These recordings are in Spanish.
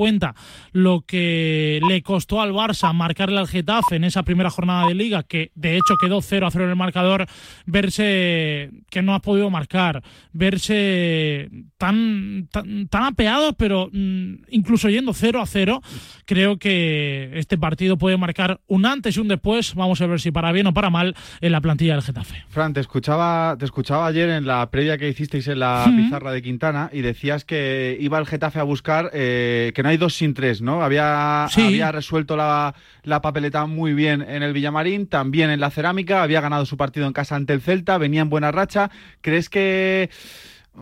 cuenta lo que le costó al Barça marcarle al Getafe en esa primera jornada de liga, que de hecho quedó 0 a 0 en el marcador, verse que no has podido marcar, verse tan, tan, tan apeados, pero mm, incluso yendo 0 a 0, creo que este partido puede marcar un antes y un después. Vamos a ver si para bien o para mal en la plantilla del Getafe. Fran, te escuchaba, te escuchaba ayer en la previa que hicisteis en la pizarra de Quintana y decías que iba el Getafe a buscar eh, que no hay dos sin tres, ¿no? Había, había resuelto la, la papeleta muy bien en el Villamarín, también en la Cerámica, había ganado su partido en casa ante el Celta, venía en buena racha. ¿Crees que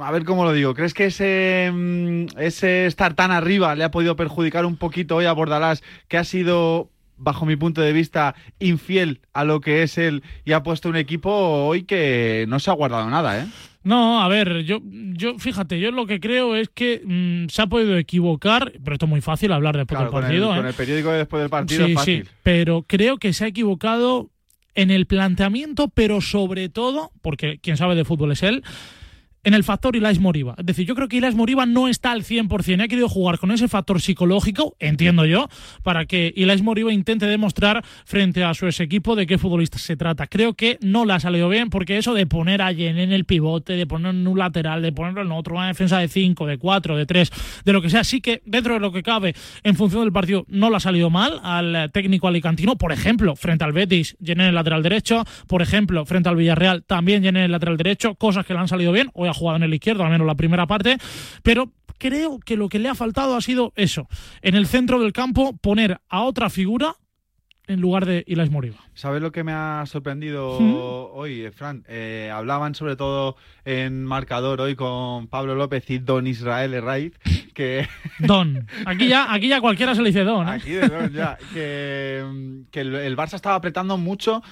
a ver cómo lo digo, ¿crees que ese, mm, ese estar tan arriba le ha podido perjudicar un poquito hoy a Bordalás, que ha sido, bajo mi punto de vista, infiel a lo que es él y ha puesto un equipo hoy que no se ha guardado nada, ¿eh? No, a ver, yo, yo fíjate, yo lo que creo es que mm, se ha podido equivocar, pero esto es muy fácil hablar después del partido. Con el, con el periódico después del partido es fácil. Sí, pero creo que se ha equivocado en el planteamiento, pero sobre todo, porque quien sabe de fútbol es él, en el factor Ilais Moriba. Es decir, yo creo que Ilais Moriba no está al 100%. Ha querido jugar con ese factor psicológico, entiendo yo, para que Ilais Moriba intente demostrar frente a su ex equipo de qué futbolista se trata. Creo que no le ha salido bien porque eso de poner a Yen en el pivote, de ponerlo en un lateral, de ponerlo en otro, una defensa de 5, de 4, de 3, de lo que sea, sí que dentro de lo que cabe en función del partido no le ha salido mal al técnico alicantino. Por ejemplo, frente al Betis, Yen en el lateral derecho. Por ejemplo, frente al Villarreal, también Yen en el lateral derecho. Cosas que le han salido bien. Ha jugado en el izquierdo, al menos la primera parte, pero creo que lo que le ha faltado ha sido eso, en el centro del campo poner a otra figura en lugar de Ilais Moriba. ¿Sabes lo que me ha sorprendido hoy, eh, Fran? Eh, hablaban sobre todo en marcador hoy con Pablo López y Don Israel Herraiz, que... Don. Aquí ya, aquí ya cualquiera se le dice Don. ¿eh? Aquí de Don, ya. Que, el, Barça estaba apretando mucho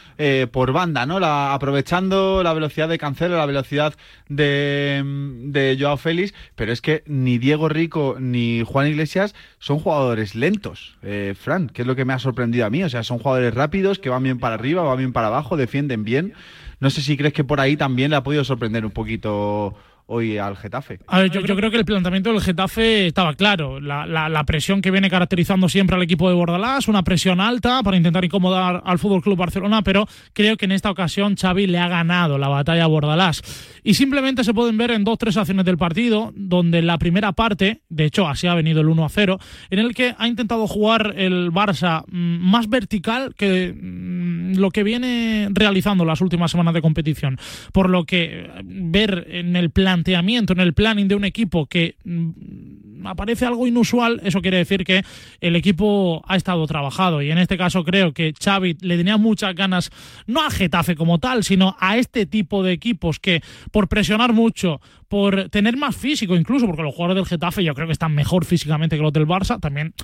por banda, ¿no? La, aprovechando la velocidad de Cancelo, la velocidad de, de Joao Félix, pero es que ni Diego Rico ni Juan Iglesias son jugadores lentos, Fran, que es lo que me ha sorprendido a mí. O sea, son jugadores rápidos que van bien para arriba, van bien para abajo, defienden bien. No sé si crees que por ahí también le ha podido sorprender un poquito hoy al Getafe. Yo, creo que el planteamiento del Getafe estaba claro. La, presión que viene caracterizando siempre al equipo de Bordalás, una presión alta para intentar incomodar al Fútbol Club Barcelona, pero creo que en esta ocasión Xavi le ha ganado la batalla a Bordalás. Y simplemente se pueden ver en dos tres acciones del partido, donde la primera parte, de hecho así ha venido el 1 a 0, en el que ha intentado jugar el Barça mm, más vertical que mm, lo que viene realizando las últimas semanas de competición. Por lo que ver en el plan en el planning de un equipo que mm, aparece algo inusual, eso quiere decir que el equipo ha estado trabajado. Y en este caso creo que Xavi le tenía muchas ganas, no a Getafe como tal, sino a este tipo de equipos que por presionar mucho, por tener más físico incluso, porque los jugadores del Getafe yo creo que están mejor físicamente que los del Barça, también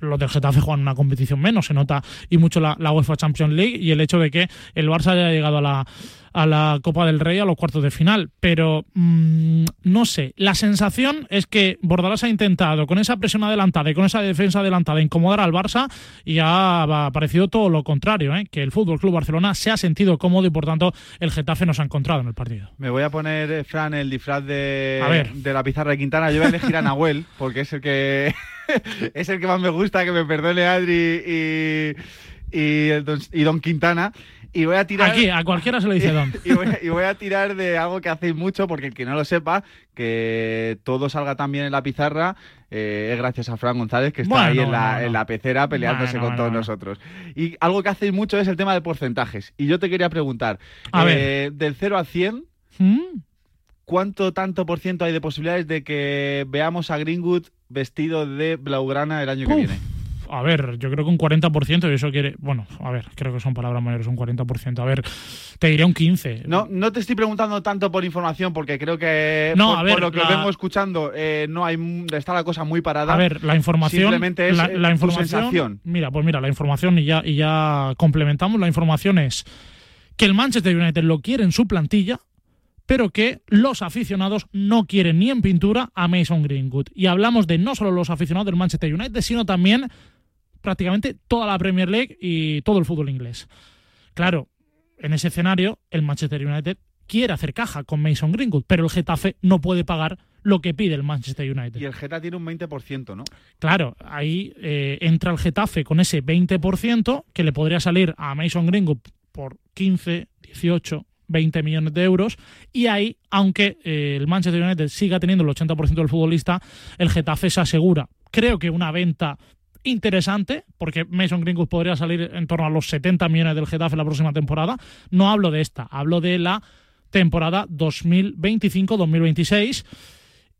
los del Getafe juegan una competición menos, se nota y mucho la, la UEFA Champions League y el hecho de que el Barça haya llegado a la a la Copa del Rey a los cuartos de final. Pero mm, no sé, la sensación es que Bordalás ha intentado con esa presión adelantada y con esa defensa adelantada incomodar al Barça y ha parecido todo lo contrario, ¿eh? que el Fútbol Club Barcelona se ha sentido cómodo y por tanto el Getafe no se ha encontrado en el partido. Me voy a poner, eh, Fran, el disfraz de, de la pizarra de Quintana. Yo voy a elegir a Nahuel porque es el que es el que más me gusta, que me perdone Adri y, y, y Don Quintana. Y voy a tirar. Aquí, a cualquiera se lo dice Don. y, voy, a tirar de algo que hacéis mucho, porque el que no lo sepa, que todo salga tan bien en la pizarra, eh, es gracias a Fran González, que está ahí en la, pecera peleándose con todos nosotros. Y algo que hacéis mucho es el tema de porcentajes. Y yo te quería preguntar, eh, del 0 al 100, ¿Mm? ¿cuánto tanto por ciento hay de posibilidades de que veamos a Greenwood vestido de blaugrana el año que viene? A ver, yo creo que un 40%, y eso quiere, bueno, a ver, creo que son palabras mayores, un 40%, a ver, te diría un 15%. No, no te estoy preguntando tanto por información, porque creo que no, por, a ver, lo que vengo escuchando, eh, no hay, está la cosa muy parada. A ver, la información, simplemente es la, información, sensación. Mira, pues mira, la información, y ya, y ya complementamos, la información es que el Manchester United lo quiere en su plantilla, pero que los aficionados no quieren ni en pintura a Mason Greenwood. Y hablamos de no solo los aficionados del Manchester United, sino también prácticamente toda la Premier League y todo el fútbol inglés. Claro, en ese escenario, el Manchester United quiere hacer caja con Mason Greenwood, pero el Getafe no puede pagar lo que pide el Manchester United. Y el Getafe tiene un 20%, ¿no? Claro, ahí eh, entra el Getafe con ese 20% que le podría salir a Mason Greenwood por 15, 18, 20 millones de euros. Y ahí, aunque eh, el Manchester United siga teniendo el 80% del futbolista, el Getafe se asegura. Creo que una venta interesante, porque Mason Greenwood podría salir en torno a los 70 millones del Getafe la próxima temporada. No hablo de esta, hablo de la temporada 2025-2026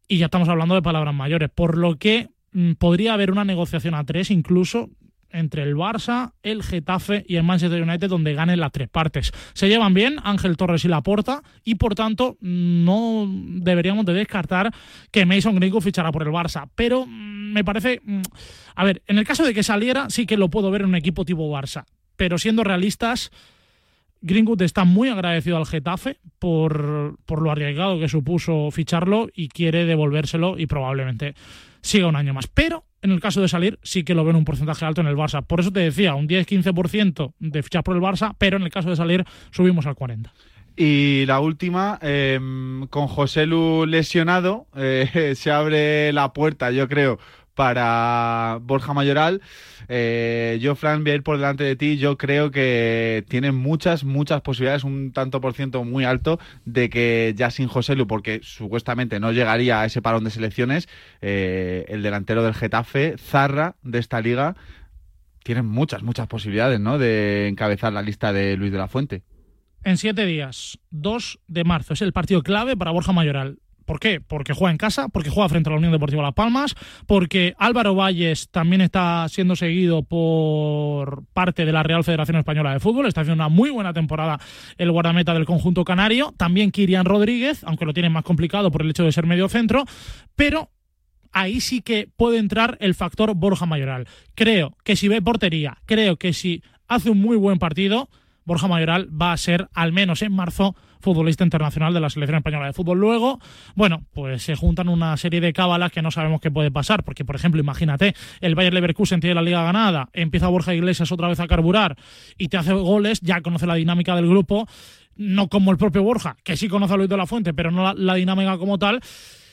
y ya estamos hablando de palabras mayores, por lo que mm, podría haber una negociación a tres incluso entre el Barça, el Getafe y el Manchester United donde ganen las tres partes. Se llevan bien Ángel Torres y Laporta y por tanto no deberíamos de descartar que Mason Greenwood fichará por el Barça, pero mm, me parece mm, a ver, en el caso de que saliera sí que lo puedo ver en un equipo tipo Barça, pero siendo realistas Greenwood está muy agradecido al Getafe por, por lo arriesgado que supuso ficharlo y quiere devolvérselo y probablemente siga un año más. Pero en el caso de salir, sí que lo ven un porcentaje alto en el Barça. Por eso te decía, un 10-15% de fichar por el Barça, pero en el caso de salir, subimos al 40%. Y la última, em, con José Lu lesionado, eh, se abre la puerta, yo creo, para Borja Mayoral. Eh, yo, Fran, voy a ir por delante de ti. Yo creo que tiene muchas, muchas posibilidades, un tanto por ciento muy alto, de que ya sin José Lu, porque supuestamente no llegaría a ese parón de selecciones, eh, el delantero del Getafe, Zarra, de esta liga, tiene muchas, muchas posibilidades, ¿no? De encabezar la lista de Luis de la Fuente. En siete días, 2 de marzo, es el partido clave para Borja Mayoral. ¿Por qué? Porque juega en casa, porque juega frente a la Unión Deportiva Las Palmas, porque Álvaro Valles también está siendo seguido por parte de la Real Federación Española de Fútbol, está haciendo una muy buena temporada el guardameta del conjunto canario, también Kirian Rodríguez, aunque lo tiene más complicado por el hecho de ser medio centro, pero ahí sí que puede entrar el factor Borja Mayoral. Creo que si ve portería, creo que si hace un muy buen partido, Borja Mayoral va a ser, al menos en marzo, futbolista internacional de la selección española de fútbol. Luego, bueno, pues se juntan una serie de cábalas que no sabemos qué puede pasar, porque, por ejemplo, imagínate, el Bayern Leverkusen tiene la liga ganada, empieza Borja Iglesias otra vez a carburar y te hace goles, ya conoce la dinámica del grupo, no como el propio Borja, que sí conoce a Luis de la Fuente, pero no la, dinámica como tal.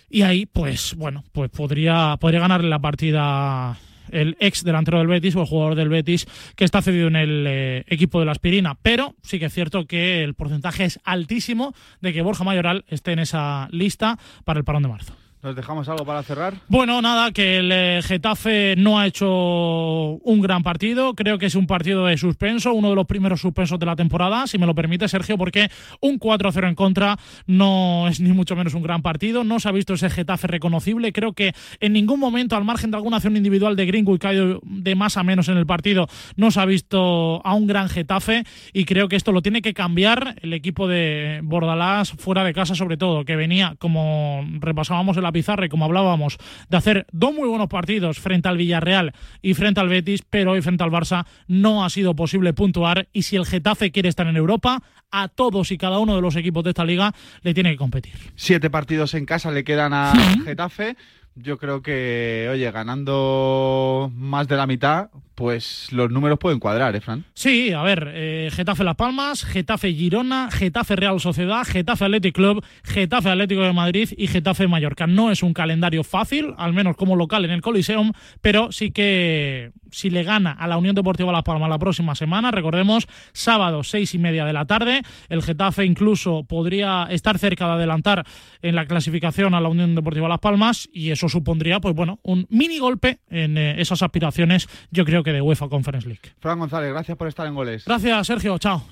Y ahí, pues, bueno, pues podría, podría ganarle la partida el ex delantero del Betis o el jugador del Betis que está cedido en el eh, equipo de la aspirina. Pero sí que es cierto que el porcentaje es altísimo de que Borja Mayoral esté en esa lista para el parón de marzo. ¿Nos dejamos algo para cerrar? Bueno, nada, que el eh, Getafe no ha hecho un gran partido. Creo que es un partido de suspenso, uno de los primeros suspensos de la temporada, si me lo permite, Sergio, porque un 4-0 en contra no es ni mucho menos un gran partido. No se ha visto ese Getafe reconocible. Creo que en ningún momento, al margen de alguna acción individual de que ha ido de más a menos en el partido, no se ha visto a un gran Getafe. Y creo que esto lo tiene que cambiar el equipo de Bordalás fuera de casa, sobre todo, que venía, como repasábamos Pizarre, como hablábamos, de hacer dos muy buenos partidos frente al Villarreal y frente al Betis, pero hoy frente al Barça no ha sido posible puntuar. Y si el Getafe quiere estar en Europa, a todos y cada uno de los equipos de esta liga le tiene que competir. Siete partidos en casa le quedan a Getafe yo creo que, oye, ganando más de la mitad, pues los números pueden cuadrar, ¿eh, Fran? Sí, a ver, eh, Getafe Las Palmas, Getafe Girona, Getafe Real Sociedad, Getafe Athletic Club, Getafe Atlético de Madrid y Getafe Mallorca. No es un calendario fácil, al menos como local en el Coliseum, pero sí que si le gana a la Unión Deportiva Las Palmas la próxima semana, recordemos, sábado seis y media de la tarde, el Getafe incluso podría estar cerca de adelantar en la clasificación a la Unión Deportiva Las Palmas y eso supondría, pues bueno, un mini golpe en eh, esas aspiraciones, yo creo que de UEFA Conference League. Fran González, gracias por estar en goles. Gracias, Sergio. Chao.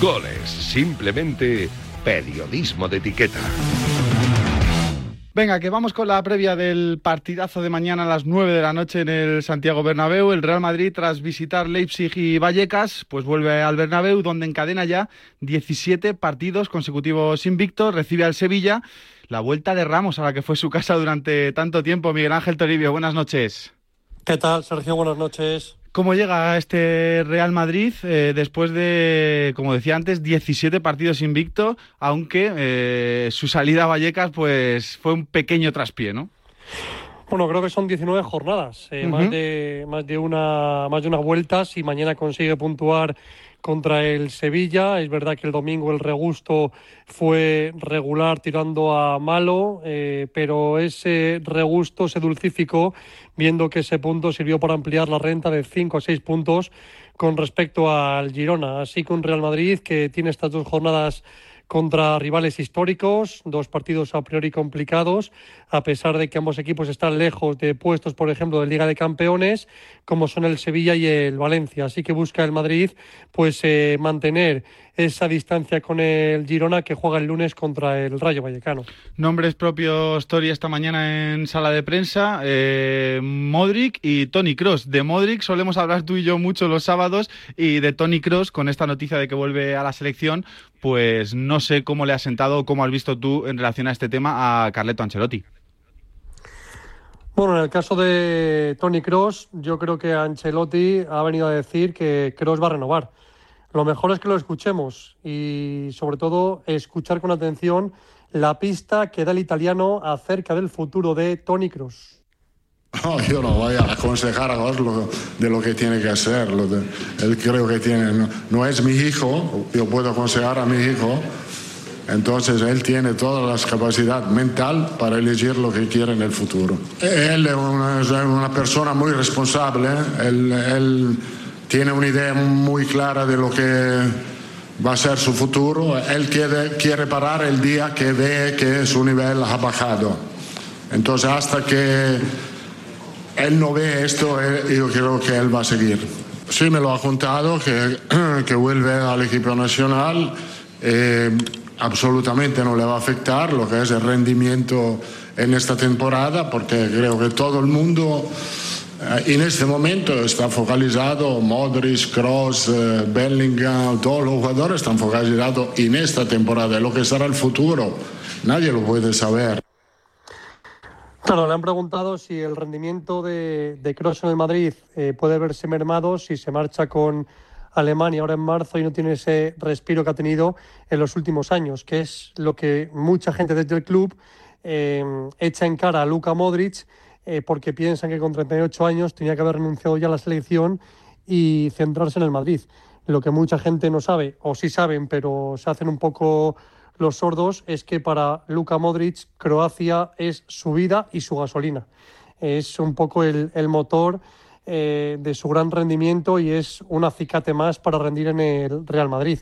Goles, simplemente periodismo de etiqueta. Venga, que vamos con la previa del partidazo de mañana a las 9 de la noche en el Santiago Bernabéu. El Real Madrid, tras visitar Leipzig y Vallecas, pues vuelve al Bernabéu, donde encadena ya 17 partidos consecutivos invictos, recibe al Sevilla. La vuelta de Ramos a la que fue su casa durante tanto tiempo. Miguel Ángel Toribio, buenas noches. ¿Qué tal, Sergio? Buenas noches. ¿Cómo llega este Real Madrid eh, después de, como decía antes, 17 partidos invicto, aunque eh, su salida a Vallecas pues fue un pequeño traspié, ¿no? Bueno, creo que son 19 jornadas, eh, más, de, más, de una, más de una vuelta. Si mañana consigue puntuar contra el Sevilla. Es verdad que el domingo el regusto fue regular tirando a malo, eh, pero ese regusto se dulcificó viendo que ese punto sirvió para ampliar la renta de 5 a 6 puntos con respecto al Girona. Así que un Real Madrid que tiene estas dos jornadas contra rivales históricos, dos partidos a priori complicados, a pesar de que ambos equipos están lejos de puestos, por ejemplo, de Liga de Campeones, como son el Sevilla y el Valencia. Así que busca el Madrid pues eh, mantener esa distancia con el Girona que juega el lunes contra el Rayo Vallecano. Nombres propios, Tori, esta mañana en sala de prensa, eh, Modric y Tony Cross. De Modric solemos hablar tú y yo mucho los sábados y de Tony Cross con esta noticia de que vuelve a la selección, pues no sé cómo le ha sentado, cómo has visto tú en relación a este tema a Carleto Ancelotti. Bueno, en el caso de Tony Cross, yo creo que Ancelotti ha venido a decir que Cross va a renovar. Lo mejor es que lo escuchemos y sobre todo escuchar con atención la pista que da el italiano acerca del futuro de Tony Cross. No, yo no voy a aconsejar a Oslo de lo que tiene que hacer. él creo que tiene, no, es mi hijo, yo puedo aconsejar a mi hijo. Entonces él tiene toda la capacidad mental para elegir lo que quiere en el futuro. Él es una, persona muy responsable. él tiene una idea muy clara de lo que va a ser su futuro. Él quiere, quiere parar el día que ve que su nivel ha bajado. Entonces, hasta que él no ve esto, eh, yo creo que él va a seguir. Sí, me lo ha contado, que, que vuelve al equipo nacional. Eh, absolutamente no le va a afectar lo que es el rendimiento en esta temporada, porque creo que todo el mundo eh, en este momento está focalizado Modric, Cross, eh, Bellingham, todos los jugadores están focalizados en esta temporada. Lo que será el futuro, nadie lo puede saber. Claro, le han preguntado si el rendimiento de, de Cross en el Madrid eh, puede verse mermado si se marcha con Alemania ahora en marzo y no tiene ese respiro que ha tenido en los últimos años, que es lo que mucha gente desde el club echa en cara a Luka Modric eh, porque piensan que con 38 años tenía que haber renunciado ya a la selección y centrarse en el Madrid. Lo que mucha gente no sabe, o sí saben, pero se hacen un poco los sordos, es que para Luka Modric Croacia es su vida y su gasolina. Es un poco el, motor eh, de su gran rendimiento y es un acicate más para rendir en el Real Madrid.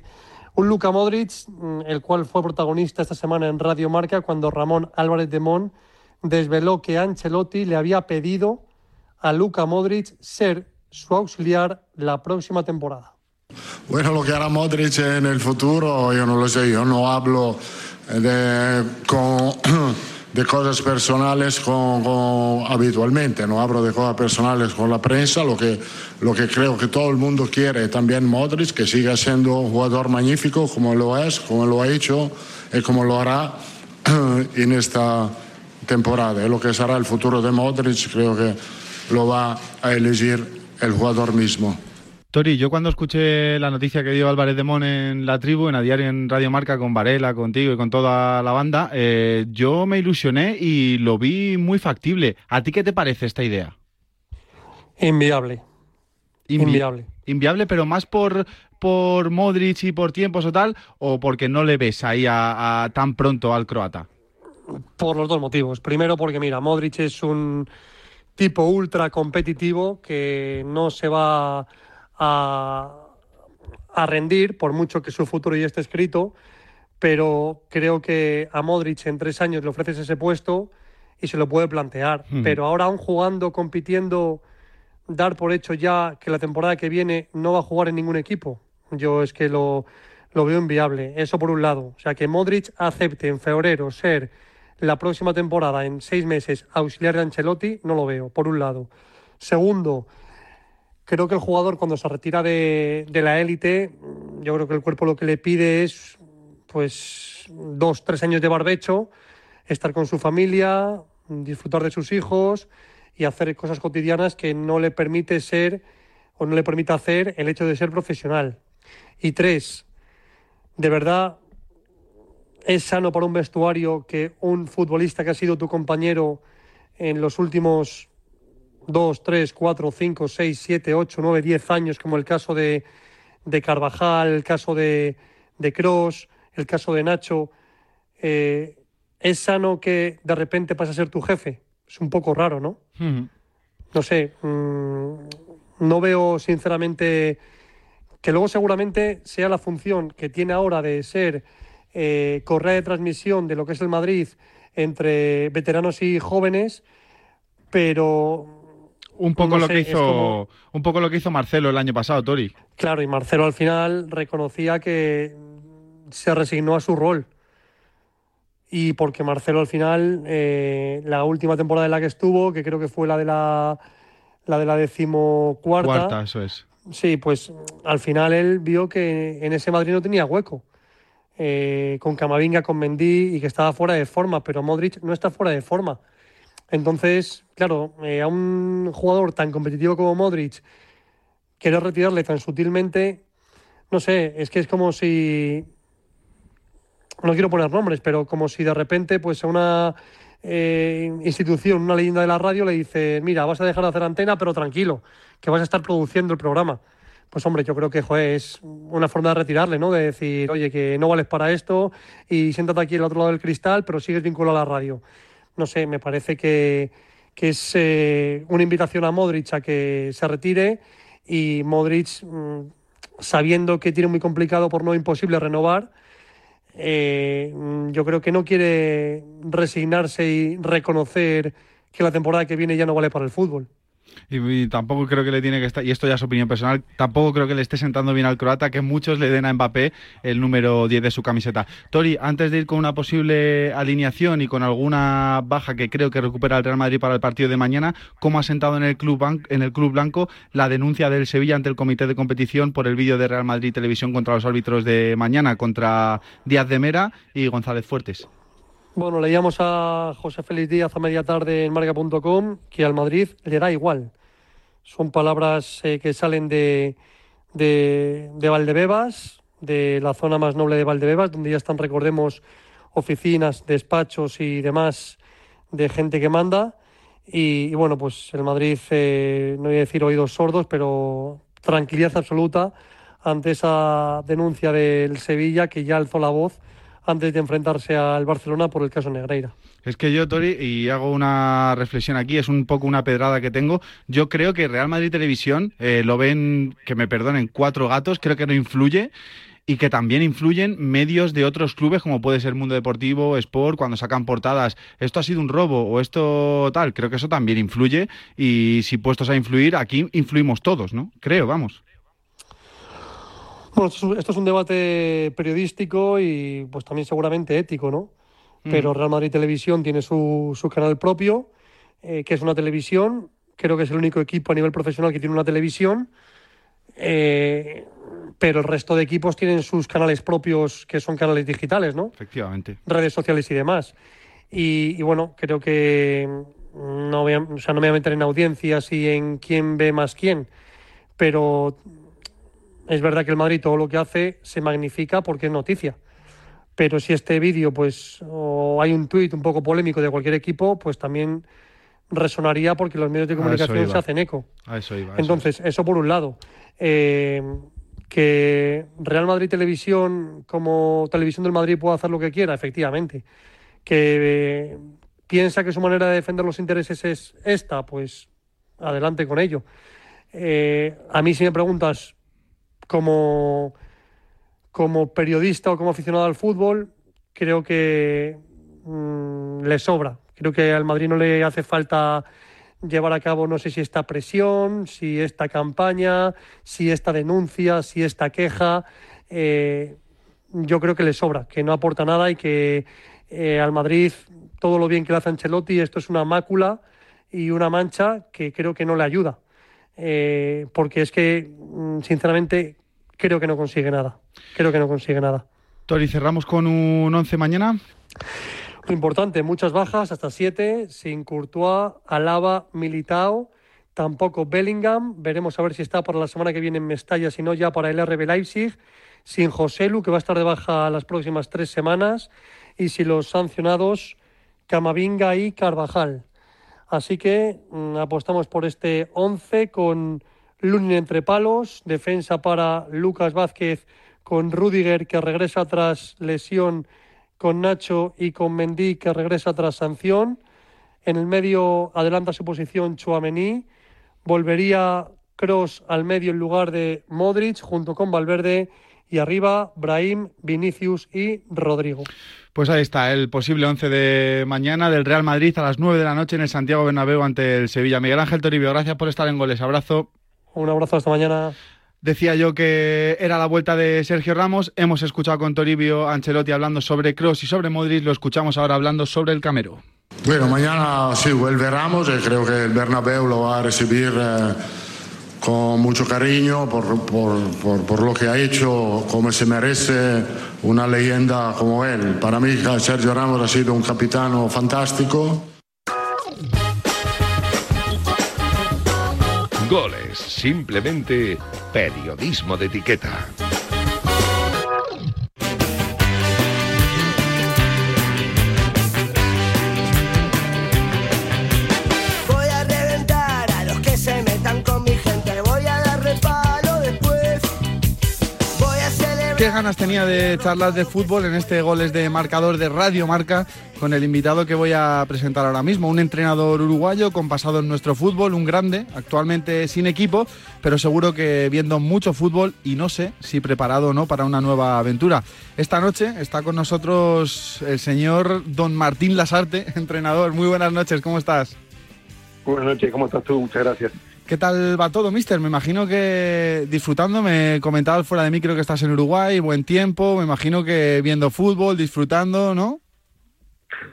Un Luka Modric, mm, el cual fue protagonista esta semana en Radio Marca cuando Ramón Álvarez de Mon desveló que Ancelotti le había pedido a Luka Modric ser su auxiliar la próxima temporada. Bueno, lo que hará Modric en el futuro, yo no lo sé, yo no hablo de, de cosas personales con, habitualmente, no hablo de cosas personales con la prensa, lo que, lo que creo que todo el mundo quiere también Modric, que siga siendo un jugador magnífico como lo es, como lo ha hecho y como lo hará en esta temporada. Lo que será el futuro de Modric, creo que lo va a elegir el jugador mismo. Tori, yo cuando escuché la noticia que dio Álvarez de Mon en la tribu, en a diario en Radio Marca con Varela, contigo y con toda la banda, eh, yo me ilusioné y lo vi muy factible. ¿A ti qué te parece esta idea? Inviable. Inviable. Inviable, pero más por, por Modric y por tiempos o tal, o porque no le ves ahí a tan pronto al croata. Por los dos motivos. Primero, porque mira, Modric es un tipo ultra competitivo que no se va a, a rendir, por mucho que su futuro ya esté escrito, pero creo que a Modric en tres años le ofreces ese puesto y se lo puede plantear. Hmm. Pero ahora aún jugando, compitiendo, dar por hecho ya que la temporada que viene no va a jugar en ningún equipo, yo es que lo, lo veo inviable. Eso por un lado. O sea, que Modric acepte en febrero ser la próxima temporada, en seis meses, auxiliar de Ancelotti, no lo veo, por un lado. Segundo, creo que el jugador cuando se retira de, la élite, yo creo que el cuerpo lo que le pide es pues dos, tres años de barbecho, estar con su familia, disfrutar de sus hijos y hacer cosas cotidianas que no le permite ser o no le permite hacer el hecho de ser profesional. Y tres, de verdad, ¿Es sano para un vestuario que un futbolista que ha sido tu compañero en los últimos 2, 3, 4, 5, 6, 7, 8, 9, 10 años, como el caso de, de Carvajal, el caso de, de Cross, el caso de Nacho, eh, ¿es sano que de repente pase a ser tu jefe? Es un poco raro, ¿no? No sé, mmm, no veo sinceramente que luego seguramente sea la función que tiene ahora de ser eh, correa de transmisión de lo que es el Madrid entre veteranos y jóvenes, pero un poco lo que hizo un poco lo que hizo Marcelo el año pasado, Tori. Claro, y Marcelo al final reconocía que se resignó a su rol. Y porque Marcelo al final, eh, la última temporada en la que estuvo, que creo que fue la de la, la de la decimocuarta. Cuarta, eso es. Sí, pues al final él vio que en ese Madrid no tenía hueco. Eh, con Camavinga, con Mendy y que estaba fuera de forma, pero Modric no está fuera de forma. Entonces, claro, eh, a un jugador tan competitivo como Modric, quiero retirarle tan sutilmente, no sé, es que es como si, no quiero poner nombres, pero como si de repente, pues a una eh, institución, una leyenda de la radio le dice, mira, vas a dejar de hacer antena, pero tranquilo, que vas a estar produciendo el programa. Pues hombre, yo creo que es una forma de retirarle, ¿no? De decir, oye, que no vales para esto y siéntate aquí al otro lado del cristal, pero sigues vinculado a la radio no sé, me parece que, es eh, una invitación a Modric a que se retire y Modric, mm, sabiendo que tiene muy complicado, por no imposible, renovar, eh, yo creo que no quiere resignarse y reconocer que la temporada que viene ya no vale para el fútbol. Y, tampoco creo que le tiene que estar, y esto ya es opinión personal, tampoco creo que le esté sentando bien al croata que muchos le den a Mbappé el número 10 de su camiseta. Tori, antes de ir con una posible alineación y con alguna baja que creo que recupera el Real Madrid para el partido de mañana, ¿cómo ha sentado en el club, en el club blanco la denuncia del Sevilla ante el comité de competición por el vídeo de Real Madrid Televisión contra los árbitros de mañana, contra Díaz de Mera y González Fuertes? Bueno, leíamos a José Félix Díaz a media tarde en marca.com que al Madrid le da igual. Son palabras eh, que salen de, de, de, Valdebebas, de la zona más noble de Valdebebas, donde ya están, recordemos, oficinas, despachos y demás de gente que manda. Y, bueno, pues el Madrid, eh, no voy a decir oídos sordos, pero tranquilidad absoluta ante esa denuncia del Sevilla que ya alzó la voz antes de enfrentarse al Barcelona por el caso Negreira. Es que yo, Tori, y hago una reflexión aquí, es un poco una pedrada que tengo. Yo creo que Real Madrid Televisión eh, lo ven, que me perdonen, cuatro gatos, creo que no influye y que también influyen medios de otros clubes como puede ser Mundo Deportivo, Sport, cuando sacan portadas, esto ha sido un robo o esto tal, creo que eso también influye y si puestos a influir, aquí influimos todos, ¿no? Creo, vamos. Bueno, esto es un debate periodístico y pues también seguramente ético, ¿no? Pero Real Madrid Televisión tiene su, canal propio, eh, que es una televisión. Creo que es el único equipo a nivel profesional que tiene una televisión. Eh, pero el resto de equipos tienen sus canales propios, que son canales digitales, ¿no? Efectivamente. Redes sociales y demás. Y, bueno, creo que no, voy o sea, no me voy a meter en audiencias y en quién ve más quién, pero es verdad que el Madrid todo lo que hace se magnifica porque es noticia. Pero si este vídeo, pues, o hay un tuit un poco polémico de cualquier equipo, pues también resonaría porque los medios de comunicación se hacen eco. eso iba, Entonces, eso por un lado. Eh, que Real Madrid Televisión, como Televisión del Madrid, pueda hacer lo que quiera, efectivamente. Que eh, piensa que su manera de defender los intereses es esta, pues adelante con ello. Eh, a mí si me preguntas como, como periodista o como aficionado al fútbol, creo que mm, le sobra. Creo que al Madrid no le hace falta llevar a cabo, no sé si esta presión, si esta campaña, si esta denuncia, si esta queja. Eh, yo creo que le sobra, que no aporta nada y que eh, al Madrid todo lo bien que le hace Ancelotti, esto es una mácula y una mancha que creo que no le ayuda. Eh, porque es que, mm, sinceramente, creo que no consigue nada. Creo que no consigue nada. Tori, cerramos con un 11 mañana. Lo importante, muchas bajas, hasta siete, sin Courtois, Alaba, Militao, tampoco Bellingham. Veremos a ver si está para la semana que viene en Mestalla, si no ya para el RB Leipzig. Sin Joselu, que va a estar de baja las próximas tres semanas. Y si los sancionados, Camavinga y Carvajal. Así que mm, apostamos por este 11 con Lunin entre palos, defensa para Lucas Vázquez con Rudiger que regresa tras lesión, con Nacho y con Mendy que regresa tras sanción. En el medio adelanta su posición Chuamení. Volvería Cross al medio en lugar de Modric junto con Valverde y arriba Brahim, Vinicius y Rodrigo. Pues ahí está, el posible 11 de mañana del Real Madrid a las 9 de la noche en el Santiago Bernabéu ante el Sevilla. Miguel Ángel Toribio, gracias por estar en goles. Abrazo. Un abrazo hasta mañana. Decía yo que era la vuelta de Sergio Ramos. Hemos escuchado con Toribio Ancelotti hablando sobre Cross y sobre Modric. Lo escuchamos ahora hablando sobre el Camero. Bueno, mañana sí vuelve Ramos y creo que el Bernabéu lo va a recibir. Eh, con mucho cariño por, por, por, lo que ha hecho, como se merece una leyenda como él. Para mí Sergio Ramos ha sido un capitano fantástico. Goles, simplemente periodismo de etiqueta. Qué ganas tenía de charlas de fútbol en este goles de marcador de Radio Marca con el invitado que voy a presentar ahora mismo, un entrenador uruguayo con pasado en nuestro fútbol, un grande, actualmente sin equipo, pero seguro que viendo mucho fútbol y no sé si preparado o no para una nueva aventura. Esta noche está con nosotros el señor Don Martín Lasarte, entrenador. Muy buenas noches, ¿cómo estás? Buenas noches, ¿cómo estás tú? Muchas gracias. ¿Qué tal va todo, mister? Me imagino que disfrutando, me comentaba fuera de micro que estás en Uruguay, buen tiempo, me imagino que viendo fútbol, disfrutando, ¿no?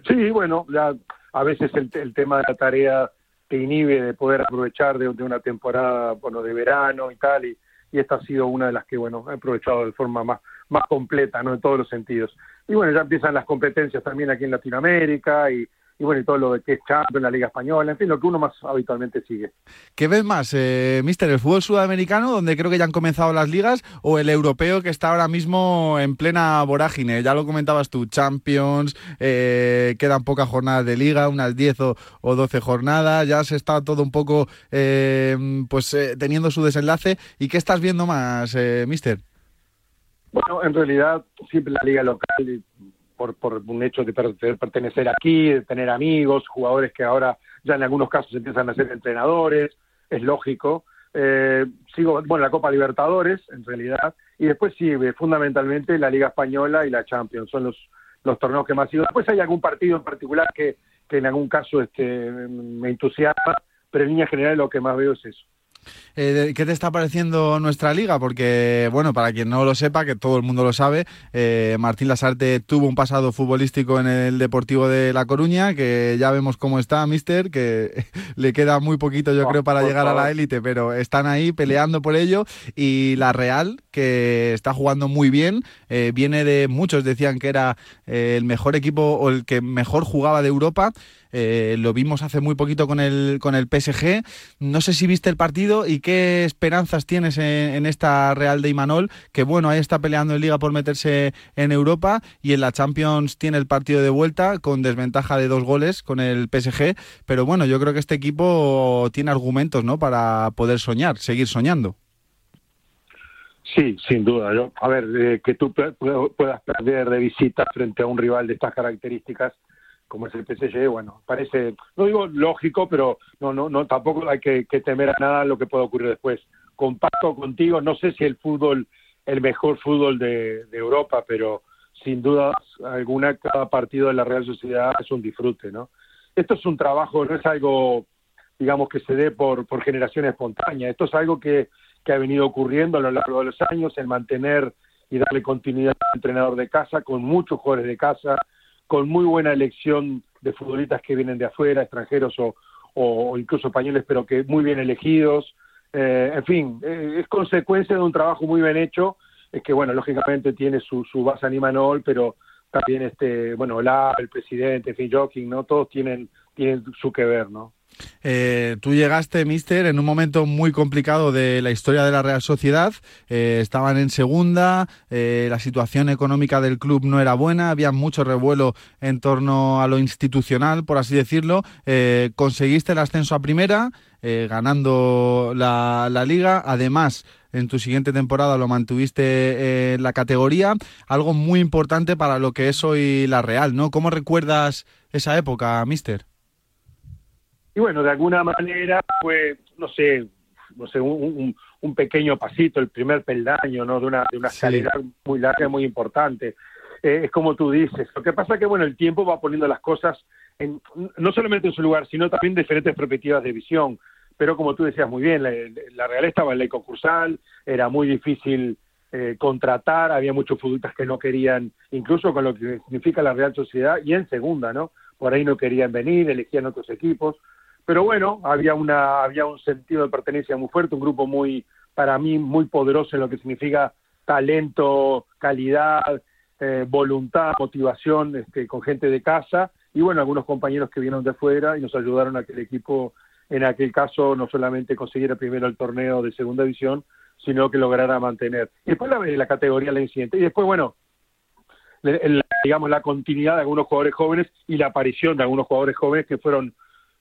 Sí, bueno, ya a veces el, tema de la tarea te inhibe de poder aprovechar de, una temporada, bueno, de verano y tal, y, esta ha sido una de las que, bueno, he aprovechado de forma más, más completa, ¿no? En todos los sentidos. Y bueno, ya empiezan las competencias también aquí en Latinoamérica y, y bueno, y todo lo que es Champions, la Liga Española, en fin, lo que uno más habitualmente sigue. ¿Qué ves más, eh, Mister, el fútbol sudamericano, donde creo que ya han comenzado las ligas, o el europeo que está ahora mismo en plena vorágine? Ya lo comentabas tú, Champions, eh, quedan pocas jornadas de liga, unas 10 o, 12 jornadas, ya se está todo un poco eh, pues eh, teniendo su desenlace. ¿Y qué estás viendo más, Mister? Bueno, en realidad siempre la liga local por, por un hecho de pertenecer aquí, de tener amigos, jugadores que ahora ya en algunos casos empiezan a ser entrenadores, es lógico. Eh, sigo, bueno, la Copa Libertadores, en realidad, y después sí, fundamentalmente la Liga Española y la Champions, son los, los torneos que más sigo. Después hay algún partido en particular que, que en algún caso este, me entusiasma, pero en línea general lo que más veo es eso. Eh, ¿qué te está pareciendo nuestra liga? Porque, bueno, para quien no lo sepa, que todo el mundo lo sabe, eh, Martín Lasarte tuvo un pasado futbolístico en el Deportivo de La Coruña, que ya vemos cómo está, mister, que le queda muy poquito, yo creo, para llegar a la élite, pero están ahí peleando por ello. Y la Real, que está jugando muy bien, eh, viene de, muchos decían que era el mejor equipo o el que mejor jugaba de Europa. Eh, lo vimos hace muy poquito con el, con el PSG. No sé si viste el partido y qué esperanzas tienes en, esta Real de Imanol, que bueno, ahí está peleando en Liga por meterse en Europa y en la Champions tiene el partido de vuelta con desventaja de dos goles con el PSG. Pero bueno, yo creo que este equipo tiene argumentos ¿no? para poder soñar, seguir soñando. Sí, sin duda. Yo, a ver, eh, que tú puedas perder de visita frente a un rival de estas características como es el PSG, bueno, parece, no digo lógico, pero no, no, no, tampoco hay que, temer a nada lo que pueda ocurrir después. Comparto contigo, no sé si el fútbol, el mejor fútbol de, Europa, pero sin duda alguna cada partido de la Real Sociedad es un disfrute, ¿no? Esto es un trabajo, no es algo, digamos, que se dé por, por generación espontánea, esto es algo que, que ha venido ocurriendo a lo largo de los años, el mantener y darle continuidad al entrenador de casa, con muchos jugadores de casa, con muy buena elección de futbolistas que vienen de afuera, extranjeros o, o incluso españoles, pero que muy bien elegidos. Eh, en fin, eh, es consecuencia de un trabajo muy bien hecho, es que, bueno, lógicamente tiene su, su base Animanol, pero también, este bueno, la, el presidente, Phil Joking, ¿no? Todos tienen tienen su que ver, ¿no? Eh, tú llegaste, Mister, en un momento muy complicado de la historia de la Real Sociedad. Eh, estaban en segunda, eh, la situación económica del club no era buena, había mucho revuelo en torno a lo institucional, por así decirlo. conseguiste el ascenso a primera, ganando la, la liga. Además, en tu siguiente temporada lo mantuviste en la categoría. Algo muy importante para lo que es hoy la Real, ¿no? ¿Cómo recuerdas esa época, Mister? Y bueno, de alguna manera fue, no sé, no sé, un, un, pequeño pasito, el primer peldaño, ¿no? De una, de una escalera muy larga, muy importante. Eh, es como tú dices. Lo que pasa es que, bueno, el tiempo va poniendo las cosas en, no solamente en su lugar, sino también diferentes perspectivas de visión. Pero como tú decías muy bien, la, la Real estaba en ley concursal, era muy difícil eh, contratar, había muchos futbolistas que no querían, incluso con lo que significa la Real Sociedad, y en segunda, ¿no? Por ahí no querían venir, elegían otros equipos. Pero bueno, había, una, había un sentido de pertenencia muy fuerte, un grupo muy, para mí, muy poderoso en lo que significa talento, calidad, eh, voluntad, motivación este, con gente de casa y bueno, algunos compañeros que vinieron de fuera y nos ayudaron a que el equipo, en aquel caso, no solamente consiguiera primero el torneo de segunda división, sino que lograra mantener. Y después la, la categoría la incidente. Y después, bueno, digamos, la continuidad de algunos jugadores jóvenes y la aparición de algunos jugadores jóvenes que fueron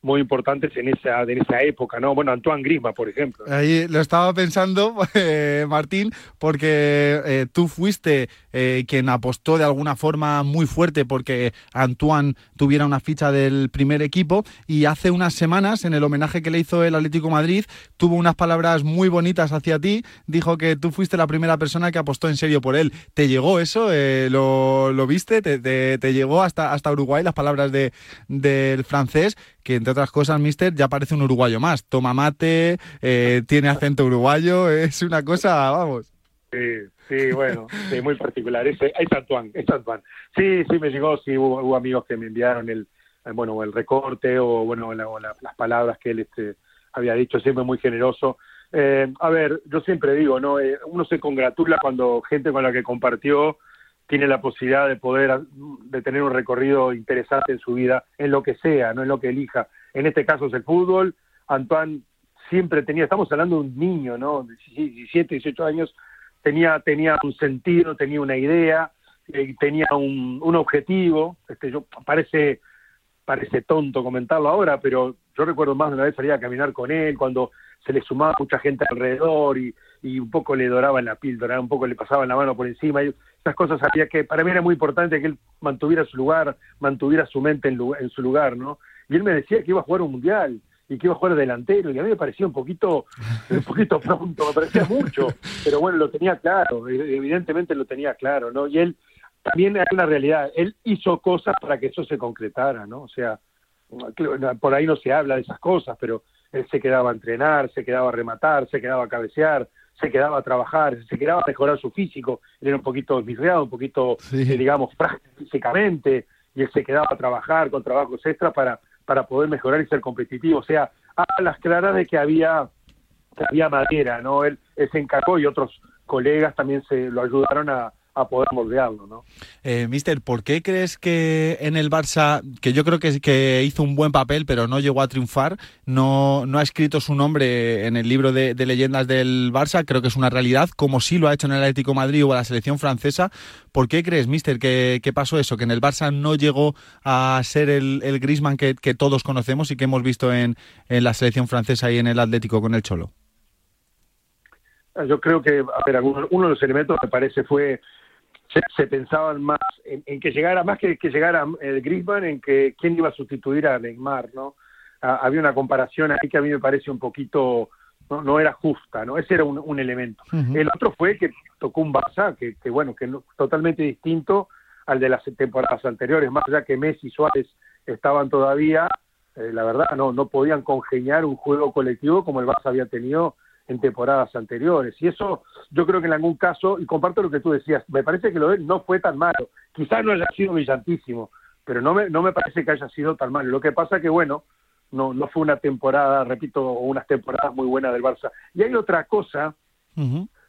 muy importantes en esa, en esa época, ¿no? Bueno, Antoine Grisma, por ejemplo. Ahí lo estaba pensando, eh, Martín, porque eh, tú fuiste eh, quien apostó de alguna forma muy fuerte porque Antoine tuviera una ficha del primer equipo y hace unas semanas, en el homenaje que le hizo el Atlético Madrid, tuvo unas palabras muy bonitas hacia ti, dijo que tú fuiste la primera persona que apostó en serio por él. ¿Te llegó eso? ¿lo, ¿lo, viste? ¿Te, llegó hasta, hasta Uruguay las palabras de, del francés? Que entre otras cosas, mister, ya parece un uruguayo más. Toma mate, eh, tiene acento uruguayo, es una cosa, vamos. Sí, sí, bueno, sí, muy particular. Es, es Antoine, es Antoine. Sí, sí, me llegó, sí, hubo, amigos que me enviaron el, bueno, el recorte o, bueno, las palabras que él este, había dicho, siempre muy generoso. Eh, a ver, yo siempre digo, ¿no? Eh, uno se congratula cuando gente con la que compartió tiene la posibilidad de poder de tener un recorrido interesante en su vida, en lo que sea, no en lo que elija. En este caso es el fútbol. Antoine siempre tenía, estamos hablando de un niño, ¿no? 17, 18 años, tenía, tenía un sentido, tenía una idea, eh, tenía un, objetivo. Este, yo, parece, parece tonto comentarlo ahora, pero yo recuerdo más de una vez salir a caminar con él cuando se le sumaba mucha gente alrededor y, y un poco le doraban la píldora, un poco le pasaban la mano por encima. Y esas cosas había que, para mí era muy importante que él mantuviera su lugar, mantuviera su mente en, en su lugar, ¿no? Y él me decía que iba a jugar un mundial y que iba a jugar delantero y a mí me parecía un poquito un poquito pronto me parecía mucho pero bueno lo tenía claro evidentemente lo tenía claro no y él también hay una realidad él hizo cosas para que eso se concretara no o sea por ahí no se habla de esas cosas pero él se quedaba a entrenar se quedaba a rematar se quedaba a cabecear se quedaba a trabajar, se quedaba a mejorar su físico, él era un poquito desmirreado, un poquito, eh, digamos, frágil físicamente, y él se quedaba a trabajar con trabajos extras para, para poder mejorar y ser competitivo. O sea, a las claras de que había, que había madera, ¿no? Él, él se encargó y otros colegas también se lo ayudaron a, a poder moldearlo, ¿no? Eh, mister, ¿por qué crees que en el Barça, que yo creo que, que hizo un buen papel, pero no llegó a triunfar, no, no ha escrito su nombre en el libro de, leyendas del Barça? Creo que es una realidad, como sí lo ha hecho en el Atlético Madrid o la selección francesa. ¿Por qué crees, mister, que, pasó eso? Que en el Barça no llegó a ser el, el Griezmann que, que todos conocemos y que hemos visto en, en la selección francesa y en el Atlético con el Cholo. Yo creo que, a ver, uno de los elementos me parece fue se, pensaban más en, que llegara, más que, que llegara el Griezmann, en que quién iba a sustituir a Neymar, ¿no? había una comparación ahí que a mí me parece un poquito, no, no era justa, ¿no? Ese era un, un elemento. El otro fue que tocó un Barça, que, que bueno, que no, totalmente distinto al de las temporadas anteriores, más allá que Messi y Suárez estaban todavía, eh, la verdad no, no podían congeniar un juego colectivo como el Barça había tenido en temporadas anteriores. Y eso yo creo que en algún caso, y comparto lo que tú decías, me parece que lo de él no fue tan malo. Quizás no haya sido brillantísimo, pero no me, no me parece que haya sido tan malo. Lo que pasa que, bueno, no, no fue una temporada, repito, unas temporadas muy buenas del Barça. Y hay otra cosa,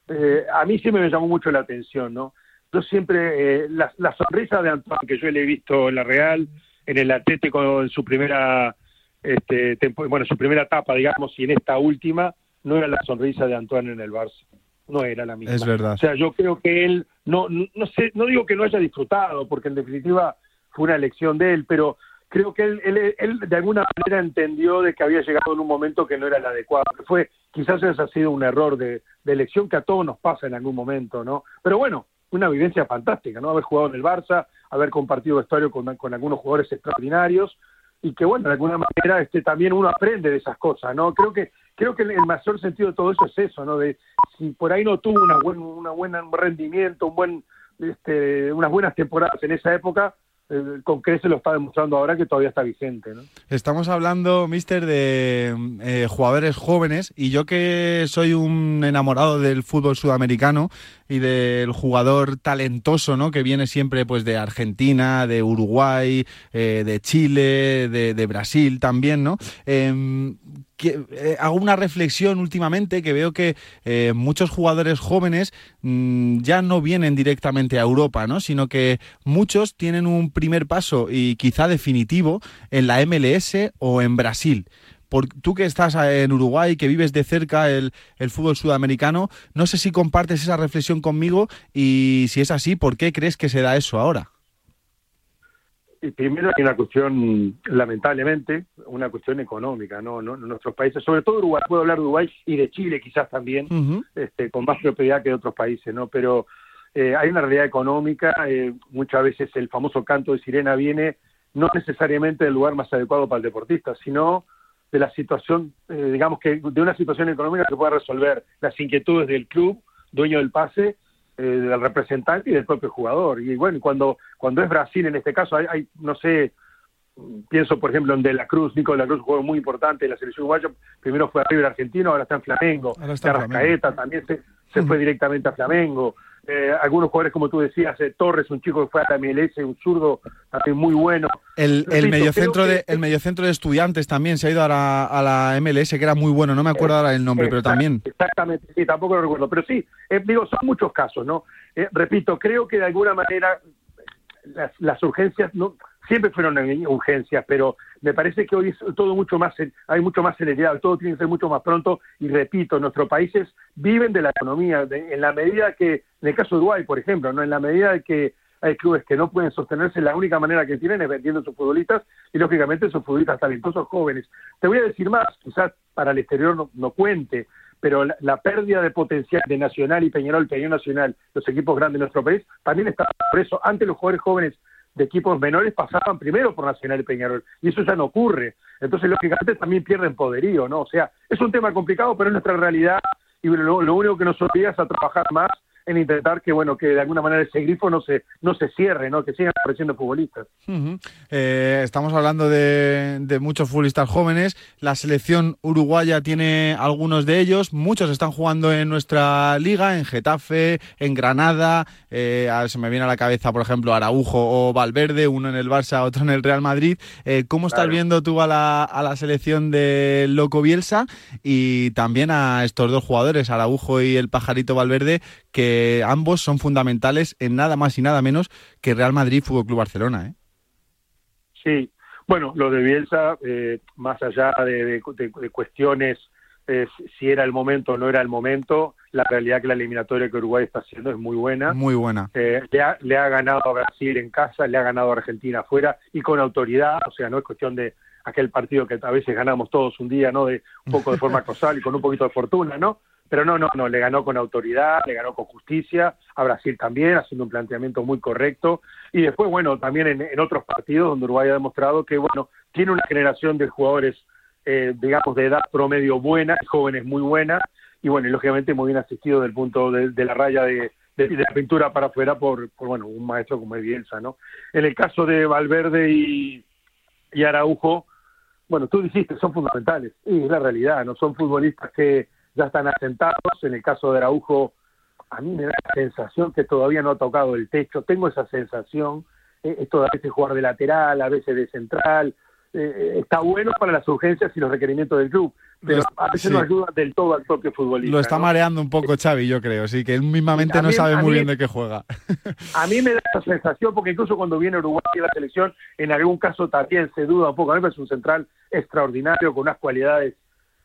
eh, a mí siempre me llamó mucho la atención, ¿no? Yo siempre, eh, la, sonrisa de Antoine que yo le he visto en la Real, en el Atlético en su primera, este, bueno, su primera etapa, digamos, y en esta última, no era la sonrisa de Antoine en el Barça. No era la misma. Es verdad. O sea, yo creo que él, no, no, sé, no digo que no haya disfrutado, porque en definitiva fue una elección de él, pero creo que él, él, él, de alguna manera entendió de que había llegado en un momento que no era el adecuado, que fue, quizás ese ha sido un error de, de, elección que a todos nos pasa en algún momento, ¿no? Pero bueno, una vivencia fantástica, ¿no? Haber jugado en el Barça, haber compartido vestuario con, con algunos jugadores extraordinarios y que bueno, de alguna manera este también uno aprende de esas cosas, ¿no? Creo que creo que el, mayor sentido de todo eso es eso, ¿no? De si por ahí no tuvo una buen una buena rendimiento, un buen este, unas buenas temporadas en esa época, con se lo está demostrando ahora que todavía está vigente. Estamos hablando, mister, de eh, jugadores jóvenes y yo que soy un enamorado del fútbol sudamericano y del jugador talentoso, ¿no? Que viene siempre, pues, de Argentina, de Uruguay, eh, de Chile, de, Brasil también, ¿no? Eh, hago una reflexión últimamente que veo que eh, muchos jugadores jóvenes mm, ya no vienen directamente a Europa, ¿no? Sino que muchos tienen un primer paso y quizá definitivo en la MLS o en Brasil tú que estás en Uruguay, que vives de cerca el, fútbol sudamericano, no sé si compartes esa reflexión conmigo y si es así, ¿por qué crees que se da eso ahora? Y primero hay una cuestión, lamentablemente, una cuestión económica, ¿no? ¿no? Nuestros países, sobre todo Uruguay, puedo hablar de Uruguay y de Chile quizás también, este, con más propiedad que de otros países, ¿no? Pero eh, hay una realidad económica, eh, muchas veces el famoso canto de sirena viene no necesariamente del lugar más adecuado para el deportista, sino de la situación, eh, digamos que de una situación económica que pueda resolver las inquietudes del club, dueño del pase, eh, del representante y del propio jugador. Y bueno, cuando, cuando es Brasil, en este caso, hay, hay, no sé, pienso por ejemplo en De la Cruz, Nico De la Cruz, un jugador muy importante en la selección uruguaya, primero fue a River Argentino, ahora está en Flamengo, ahora está también se, se fue directamente a Flamengo, eh, algunos jugadores, como tú decías, eh, Torres, un chico que fue a la MLS, un zurdo también muy bueno. El, el mediocentro de, el mediocentro de estudiantes también se ha ido a la, a la MLS, que era muy bueno, no me acuerdo ahora el nombre, pero también. Exactamente, sí, tampoco lo recuerdo, pero sí, eh, digo, son muchos casos, ¿no? repito, creo que de alguna manera las, las urgencias no siempre fueron urgencias, pero me parece que hoy es todo mucho más, hay mucho más celeridad, todo tiene que ser mucho más pronto y repito, nuestros países viven de la economía, en la medida que, en el caso de Uruguay, por ejemplo, no en la medida de que hay clubes que no pueden sostenerse, la única manera que tienen es vendiendo sus futbolistas y lógicamente sus futbolistas talentosos jóvenes. Te voy a decir más, quizás para el exterior no, cuente, pero la, pérdida de potencial de Nacional y Peñarol, Peñarol Nacional, los equipos grandes de nuestro país, también está por eso. Antes los jugadores jóvenes de equipos menores pasaban primero por Nacional y Peñarol, y eso ya no ocurre. Entonces, lógicamente, también pierden poderío, ¿no? O sea, es un tema complicado, pero es nuestra realidad, y lo, lo único que nos obliga es a trabajar más en intentar que bueno que de alguna manera ese grifo no se no se cierre no que sigan apareciendo futbolistas. Eh, estamos hablando de, muchos futbolistas jóvenes. La selección uruguaya tiene algunos de ellos. Muchos están jugando en nuestra liga en Getafe en Granada. Eh, se me viene a la cabeza por ejemplo Araujo o Valverde uno en el Barça otro en el Real Madrid. Eh, cómo estás viendo tú a la, a la selección de Loco Bielsa y también a estos dos jugadores Araujo y el pajarito Valverde que ambos son fundamentales en nada más y nada menos que Real Madrid Fútbol Club Barcelona. ¿eh? Sí, bueno, lo de Bielsa, eh, más allá de, cuestiones eh, si era el momento o no era el momento, la realidad que la eliminatoria que Uruguay está haciendo es muy buena. Muy buena. Eh, le, ha, le ha ganado a Brasil en casa, le ha ganado a Argentina afuera y con autoridad, o sea, no es cuestión de aquel partido que a veces ganamos todos un día, ¿no? De un poco de forma causal y con un poquito de fortuna, ¿no? Pero no, no, no, le ganó con autoridad, le ganó con justicia, a Brasil también, haciendo un planteamiento muy correcto. Y después, bueno, también en, otros partidos donde Uruguay ha demostrado que, bueno, tiene una generación de jugadores, eh, digamos, de edad promedio buena, jóvenes muy buenas, y bueno, y lógicamente muy bien asistido del punto de, la raya de, de, la pintura para afuera por, por, bueno, un maestro como Bielsa, ¿no? En el caso de Valverde y, y Araujo, bueno, tú dijiste, son fundamentales, y es la realidad, ¿no? Son futbolistas que ya están asentados. En el caso de Araujo, a mí me da la sensación que todavía no ha tocado el techo. Tengo esa sensación. Eh, esto a veces jugar de lateral, a veces de central. eh, está bueno para las urgencias y los requerimientos del club, pero a veces no ayuda del todo al propio futbolista. Lo está mareando un poco Xavi, yo creo, sí, que él mismamente no sabe muy bien de qué juega. A mí me da esa sensación, porque incluso cuando viene Uruguay a la selección, en algún caso también se duda un poco. A mí me es un central extraordinario, con unas cualidades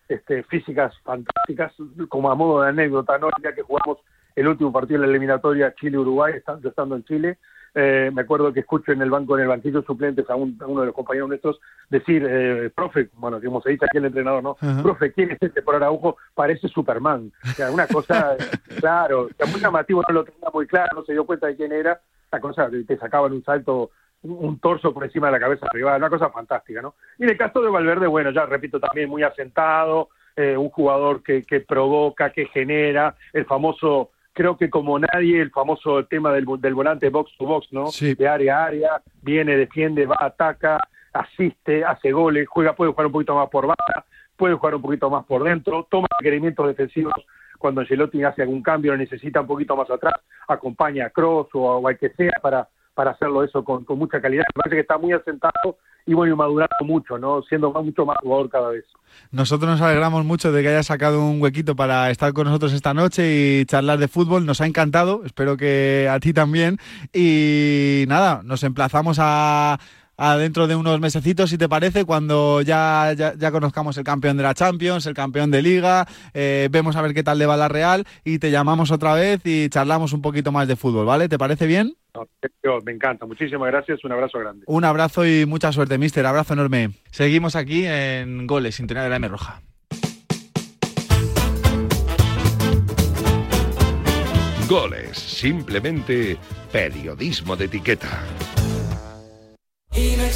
este, físicas fantásticas, como a modo de anécdota, ¿no? Ya que jugamos el último partido de la eliminatoria Chile-Uruguay, estando en Chile, eh, me acuerdo que escucho en el banco, en el banquillo suplentes a, uno de los compañeros nuestros decir, eh, profe, bueno, como se dice aquí el entrenador, ¿no? Profe, ¿quién es este por Araujo? Parece Superman. O sea, una cosa, claro, que muy llamativo, no lo tenía muy claro, no se dio cuenta de quién era, la cosa te sacaban un salto un torso por encima de la cabeza arriba, una cosa fantástica, ¿no? Y en el caso de Valverde, bueno, ya repito, también muy asentado, eh, un jugador que, que provoca, que genera, el famoso creo que como nadie el famoso tema del, del volante box to box, ¿no? De área a área, viene, defiende, va, ataca, asiste, hace goles, juega, puede jugar un poquito más por banda, puede jugar un poquito más por dentro, toma requerimientos defensivos cuando Ancelotti hace algún cambio, necesita un poquito más atrás, acompaña a Cross o a, que sea para, para hacerlo eso con, mucha calidad. Me parece que está muy asentado y bueno, madurando mucho, ¿no? Siendo mucho más jugador cada vez. Nosotros nos alegramos mucho de que haya sacado un huequito para estar con nosotros esta noche y charlar de fútbol. Nos ha encantado, espero que a ti también. Y nada, nos emplazamos a, dentro de unos mesecitos, si te parece, cuando ya, ya, conozcamos el campeón de la Champions, el campeón de Liga, eh, vemos a ver qué tal le va la Real y te llamamos otra vez y charlamos un poquito más de fútbol, ¿vale? ¿Te parece bien? me encanta. Muchísimas gracias. Un abrazo grande. Un abrazo y mucha suerte, mister. Abrazo enorme. Seguimos aquí en Goles, Sintonía de la M Roja. Goles, simplemente periodismo de etiqueta. Y.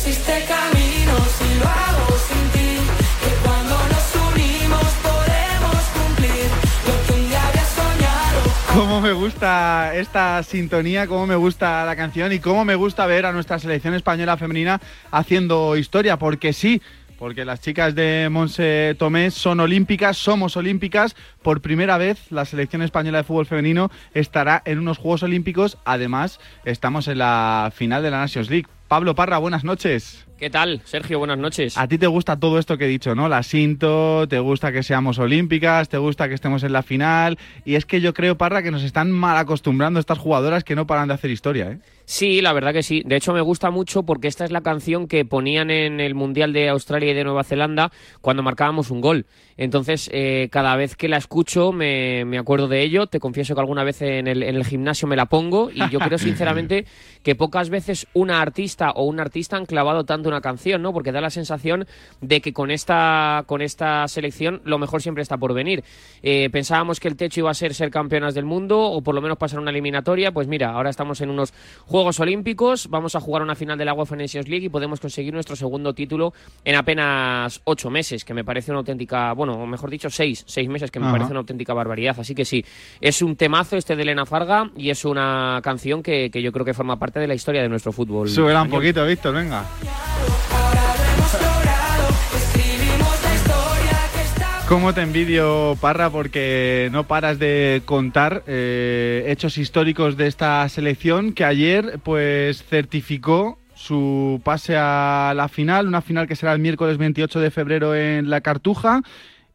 Cómo me gusta esta sintonía, cómo me gusta la canción y cómo me gusta ver a nuestra selección española femenina haciendo historia, porque sí, porque las chicas de Monse Tomé son olímpicas, somos olímpicas. Por primera vez la selección española de fútbol femenino estará en unos Juegos Olímpicos. Además, estamos en la final de la Nations League. Pablo Parra, buenas noches. ¿Qué tal, Sergio? Buenas noches. A ti te gusta todo esto que he dicho, ¿no? La Sinto, te gusta que seamos olímpicas, te gusta que estemos en la final. Y es que yo creo, Parra, que nos están mal acostumbrando estas jugadoras que no paran de hacer historia, ¿eh? Sí, la verdad que sí. De hecho, me gusta mucho porque esta es la canción que ponían en el Mundial de Australia y de Nueva Zelanda cuando marcábamos un gol. Entonces, eh, cada vez que la escucho me, me, acuerdo de ello. Te confieso que alguna vez en el, en el gimnasio me la pongo y yo creo sinceramente que pocas veces una artista o un artista han clavado tanto una canción, ¿no? Porque da la sensación de que con esta, con esta selección lo mejor siempre está por venir. Eh, pensábamos que el techo iba a ser ser campeonas del mundo o por lo menos pasar una eliminatoria. Pues mira, ahora estamos en unos Juegos Olímpicos, vamos a jugar una final de la UEFA Nations League y podemos conseguir nuestro segundo título en apenas ocho meses, que me parece una auténtica, bueno, o mejor dicho, seis, seis meses, que me parece una auténtica barbaridad. Así que sí, es un temazo este de Elena Farga y es una canción que, que yo creo que forma parte de la historia de nuestro fútbol. Sube un poquito, Víctor, venga. ¿Cómo te envidio, Parra? Porque no paras de contar eh, hechos históricos de esta selección que ayer pues certificó su pase a la final, una final que será el miércoles 28 de febrero en La Cartuja.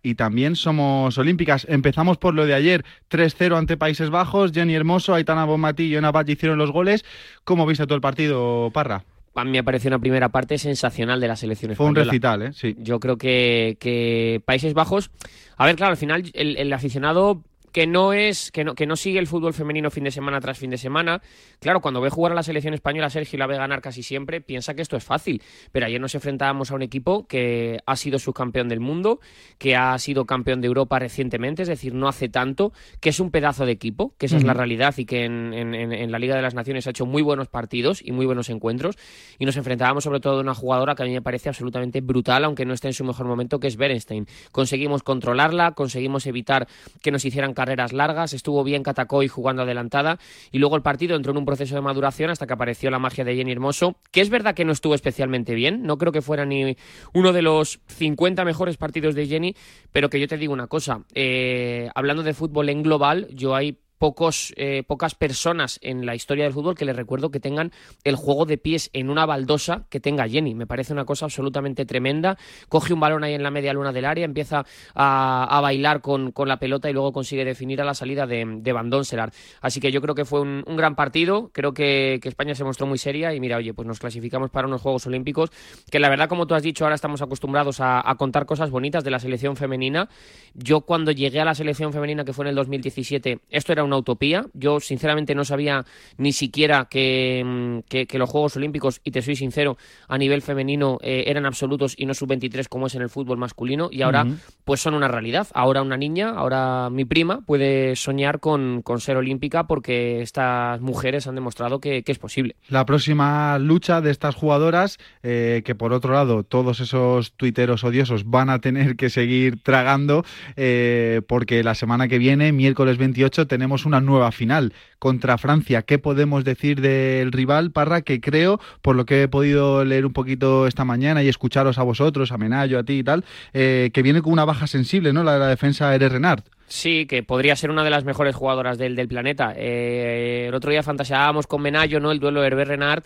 Y también somos olímpicas. Empezamos por lo de ayer, 3-0 ante Países Bajos. Jenny Hermoso, Aitana Bonmatí y Ona hicieron los goles. ¿Cómo viste todo el partido, Parra? A mí me pareció una primera parte sensacional de la selección española. Fue un recital, ¿eh? Sí. Yo creo que, que Países Bajos... A ver, claro, al final el aficionado que no es que no, que no sigue el fútbol femenino fin de semana tras fin de semana. Claro, cuando ve jugar a la selección española, Sergio la ve ganar casi siempre, piensa que esto es fácil. Pero ayer nos enfrentábamos a un equipo que ha sido subcampeón del mundo, que ha sido campeón de Europa recientemente, es decir, no hace tanto, que es un pedazo de equipo, que esa es la realidad y que en, en, la Liga de las Naciones ha hecho muy buenos partidos y muy buenos encuentros. Y nos enfrentábamos sobre todo a una jugadora que a mí me parece absolutamente brutal, aunque no esté en su mejor momento, que es Berenstein. Conseguimos controlarla, conseguimos evitar que nos hicieran carreras largas, estuvo bien Catacoy jugando adelantada y luego el partido entró en un proceso de maduración hasta que apareció la magia de Jenny Hermoso, que es verdad que no estuvo especialmente bien, no creo que fuera ni uno de los 50 mejores partidos de Jenny, pero que yo te digo una cosa, eh, hablando de fútbol en global, yo hay pocos, eh, pocas personas en la historia del fútbol que les recuerdo que tengan el juego de pies en una baldosa que tenga Jenny. Me parece una cosa absolutamente tremenda. Coge un balón ahí en la media luna del área, empieza a, bailar con, la pelota y luego consigue definir a la salida de, de Van Donselar. Así que yo creo que fue un, gran partido. Creo que, España se mostró muy seria y mira, oye, pues nos clasificamos para unos Juegos Olímpicos que la verdad, como tú has dicho, ahora estamos acostumbrados a, a contar cosas bonitas de la selección femenina. Yo cuando llegué a la selección femenina, que fue en el 2017, esto era una utopía. Yo, sinceramente, no sabía ni siquiera que, mm, que, los Juegos Olímpicos, y te soy sincero, a nivel femenino eh, eran absolutos y no sub-23 como es en el fútbol masculino. Y ahora, pues son una realidad. Ahora una niña, ahora mi prima, puede soñar con, con ser olímpica porque estas mujeres han demostrado que, es posible. La próxima lucha de estas jugadoras, eh, que por otro lado, todos esos tuiteros odiosos van a tener que seguir tragando, eh, porque la semana que viene, miércoles 28, tenemos una nueva final contra Francia. ¿Qué podemos decir del rival, Parra? Que creo, por lo que he podido leer un poquito esta mañana y escucharos a vosotros, a Menayo, a ti y tal, eh, que viene con una baja sensible, ¿no? La de la defensa eres Renard. Sí, que podría ser una de las mejores jugadoras del, del planeta. Eh, el otro día fantaseábamos con Menayo, ¿no? El duelo de Hervé Renard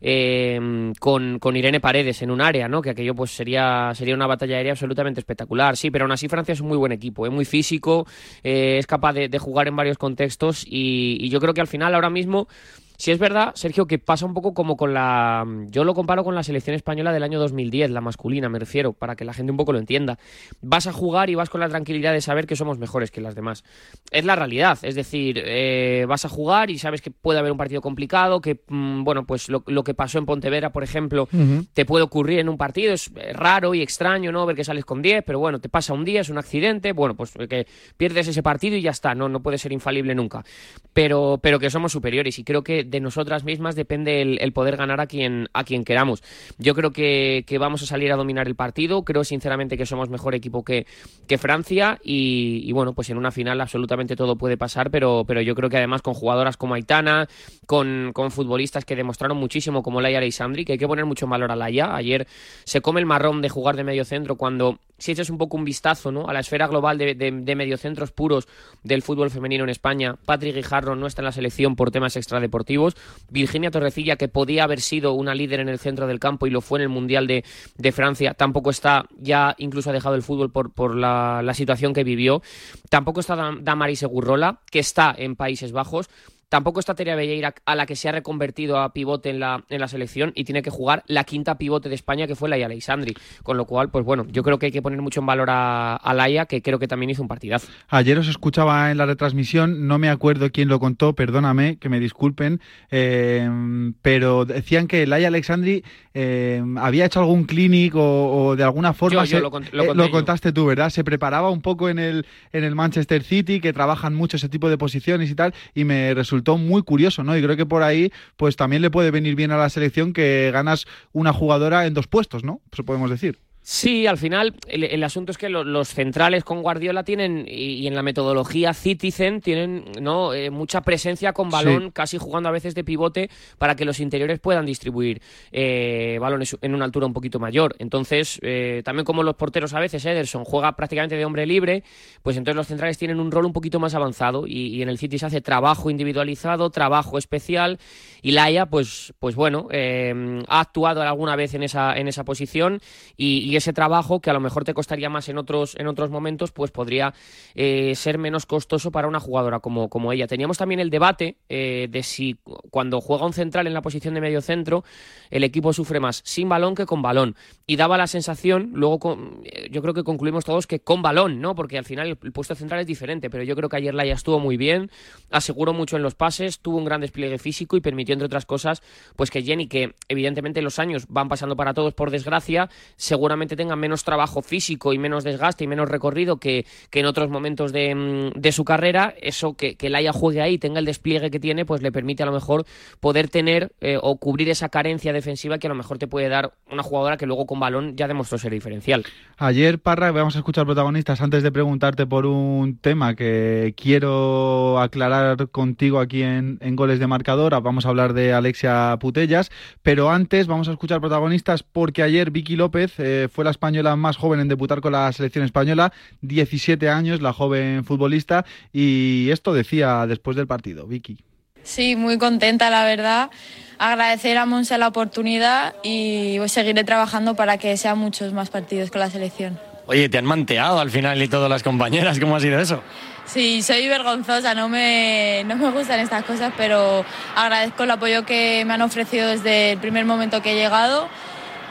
eh, con, con, Irene Paredes en un área, ¿no? Que aquello pues sería, sería una batalla aérea absolutamente espectacular. Sí, pero aún así Francia es un muy buen equipo, es muy físico, eh, es capaz de, jugar en varios contextos y, y yo creo que al final ahora mismo si es verdad, Sergio, que pasa un poco como con la... Yo lo comparo con la selección española del año 2010, la masculina, me refiero, para que la gente un poco lo entienda. Vas a jugar y vas con la tranquilidad de saber que somos mejores que las demás. Es la realidad, es decir, eh, vas a jugar y sabes que puede haber un partido complicado, que, mm, bueno, pues lo, que pasó en Pontevedra, por ejemplo, te puede ocurrir en un partido, es raro y extraño, ¿no? Ver que sales con 10, pero bueno, te pasa un día, es un accidente, bueno, pues que pierdes ese partido y ya está, no, no puede ser infalible nunca. Pero, pero que somos superiores y creo que de nosotras mismas depende el, poder ganar a quien, a quien queramos. Yo creo que, vamos a salir a dominar el partido, creo sinceramente que somos mejor equipo que, que Francia y, bueno, pues en una final absolutamente todo puede pasar, pero, pero yo creo que además con jugadoras como Aitana, con, con futbolistas que demostraron muchísimo como Laia Alessandri, que hay que poner mucho valor a Laia. Ayer se come el marrón de jugar de medio centro cuando si echas un poco un vistazo ¿no? a la esfera global de, de, mediocentros puros del fútbol femenino en España, Patrick Guijarro no está en la selección por temas extradeportivos, Virginia Torrecilla, que podía haber sido una líder en el centro del campo y lo fue en el Mundial de, Francia, tampoco está, ya incluso ha dejado el fútbol por, la, la situación que vivió, tampoco está Damaris Segurrola, que está en Países Bajos, Tampoco está Teria Belleira, a la que se ha reconvertido a pivote en la, en la selección y tiene que jugar la quinta pivote de España, que fue Laia Alexandri. Con lo cual, pues bueno, yo creo que hay que poner mucho en valor a, a Laia, que creo que también hizo un partidazo. Ayer os escuchaba en la retransmisión, no me acuerdo quién lo contó, perdóname, que me disculpen, eh, pero decían que Laia Alexandri eh, había hecho algún clinic o, de alguna forma. Yo, lo, eh, contaste tú, ¿verdad? Se preparaba un poco en el, en el Manchester City, que trabajan mucho ese tipo de posiciones y tal, y me resultó muy curioso, ¿no? Y creo que por ahí, pues también le puede venir bien a la selección que ganas una jugadora en dos puestos, ¿no? Eso podemos decir. Sí, al final el, asunto es que los centrales con Guardiola tienen y, en la metodología Citizen tienen no eh, mucha presencia con balón, casi jugando a veces de pivote para que los interiores puedan distribuir eh, balones en una altura un poquito mayor. Entonces, eh, también como los porteros a veces, Ederson juega prácticamente de hombre libre, pues entonces los centrales tienen un rol un poquito más avanzado y, en el City se hace trabajo individualizado, trabajo especial y Laia, pues, pues bueno, ha actuado alguna vez en esa, en esa posición y y ese trabajo que a lo mejor te costaría más en otros, en otros momentos, pues podría eh, ser menos costoso para una jugadora como, como ella. Teníamos también el debate eh, de si cuando juega un central en la posición de medio centro, el equipo sufre más sin balón que con balón. Y daba la sensación, luego eh, yo creo que concluimos todos que con balón, ¿no? Porque al final el, puesto central es diferente, pero yo creo que ayer Laia estuvo muy bien, aseguró mucho en los pases, tuvo un gran despliegue físico y permitió, entre otras cosas, pues que Jenny, que evidentemente los años van pasando para todos por desgracia, seguramente tenga menos trabajo físico y menos desgaste y menos recorrido que, en otros momentos mm, de, su carrera, eso que, que Laia juegue ahí, tenga el despliegue que tiene, pues le permite a lo mejor poder tener eh, o cubrir esa carencia defensiva que a lo mejor te puede dar una jugadora que luego con balón ya demostró ser diferencial. Ayer, Parra, vamos a escuchar protagonistas antes de preguntarte por un tema que quiero aclarar contigo aquí en, Goles de Marcador. Vamos a hablar de Alexia Putellas, pero antes vamos a escuchar protagonistas porque ayer Vicky López eh, fue la española más joven en debutar con la selección española, 17 años, la joven futbolista, y esto decía después del partido, Vicky. Sí, muy contenta, la verdad. Agradecer a Monse la oportunidad y seguiré trabajando para que sean muchos más partidos con la selección. Oye, te han manteado al final y todas las compañeras, ¿cómo ha sido eso? Sí, soy vergonzosa, no me, no me gustan estas cosas, pero agradezco el apoyo que me han ofrecido desde el primer momento que he llegado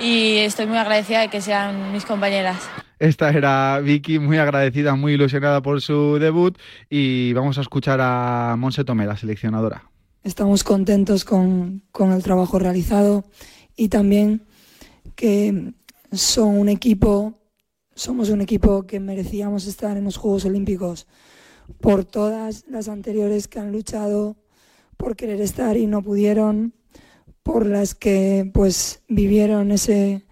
y estoy muy agradecida de que sean mis compañeras. Esta era Vicky, muy agradecida, muy ilusionada por su debut y vamos a escuchar a Monse Tomé, la seleccionadora. Estamos contentos con, con el trabajo realizado y también que son un equipo, somos un equipo que merecíamos estar en los Juegos Olímpicos por todas las anteriores que han luchado por querer estar y no pudieron, por las que pues vivieron ese,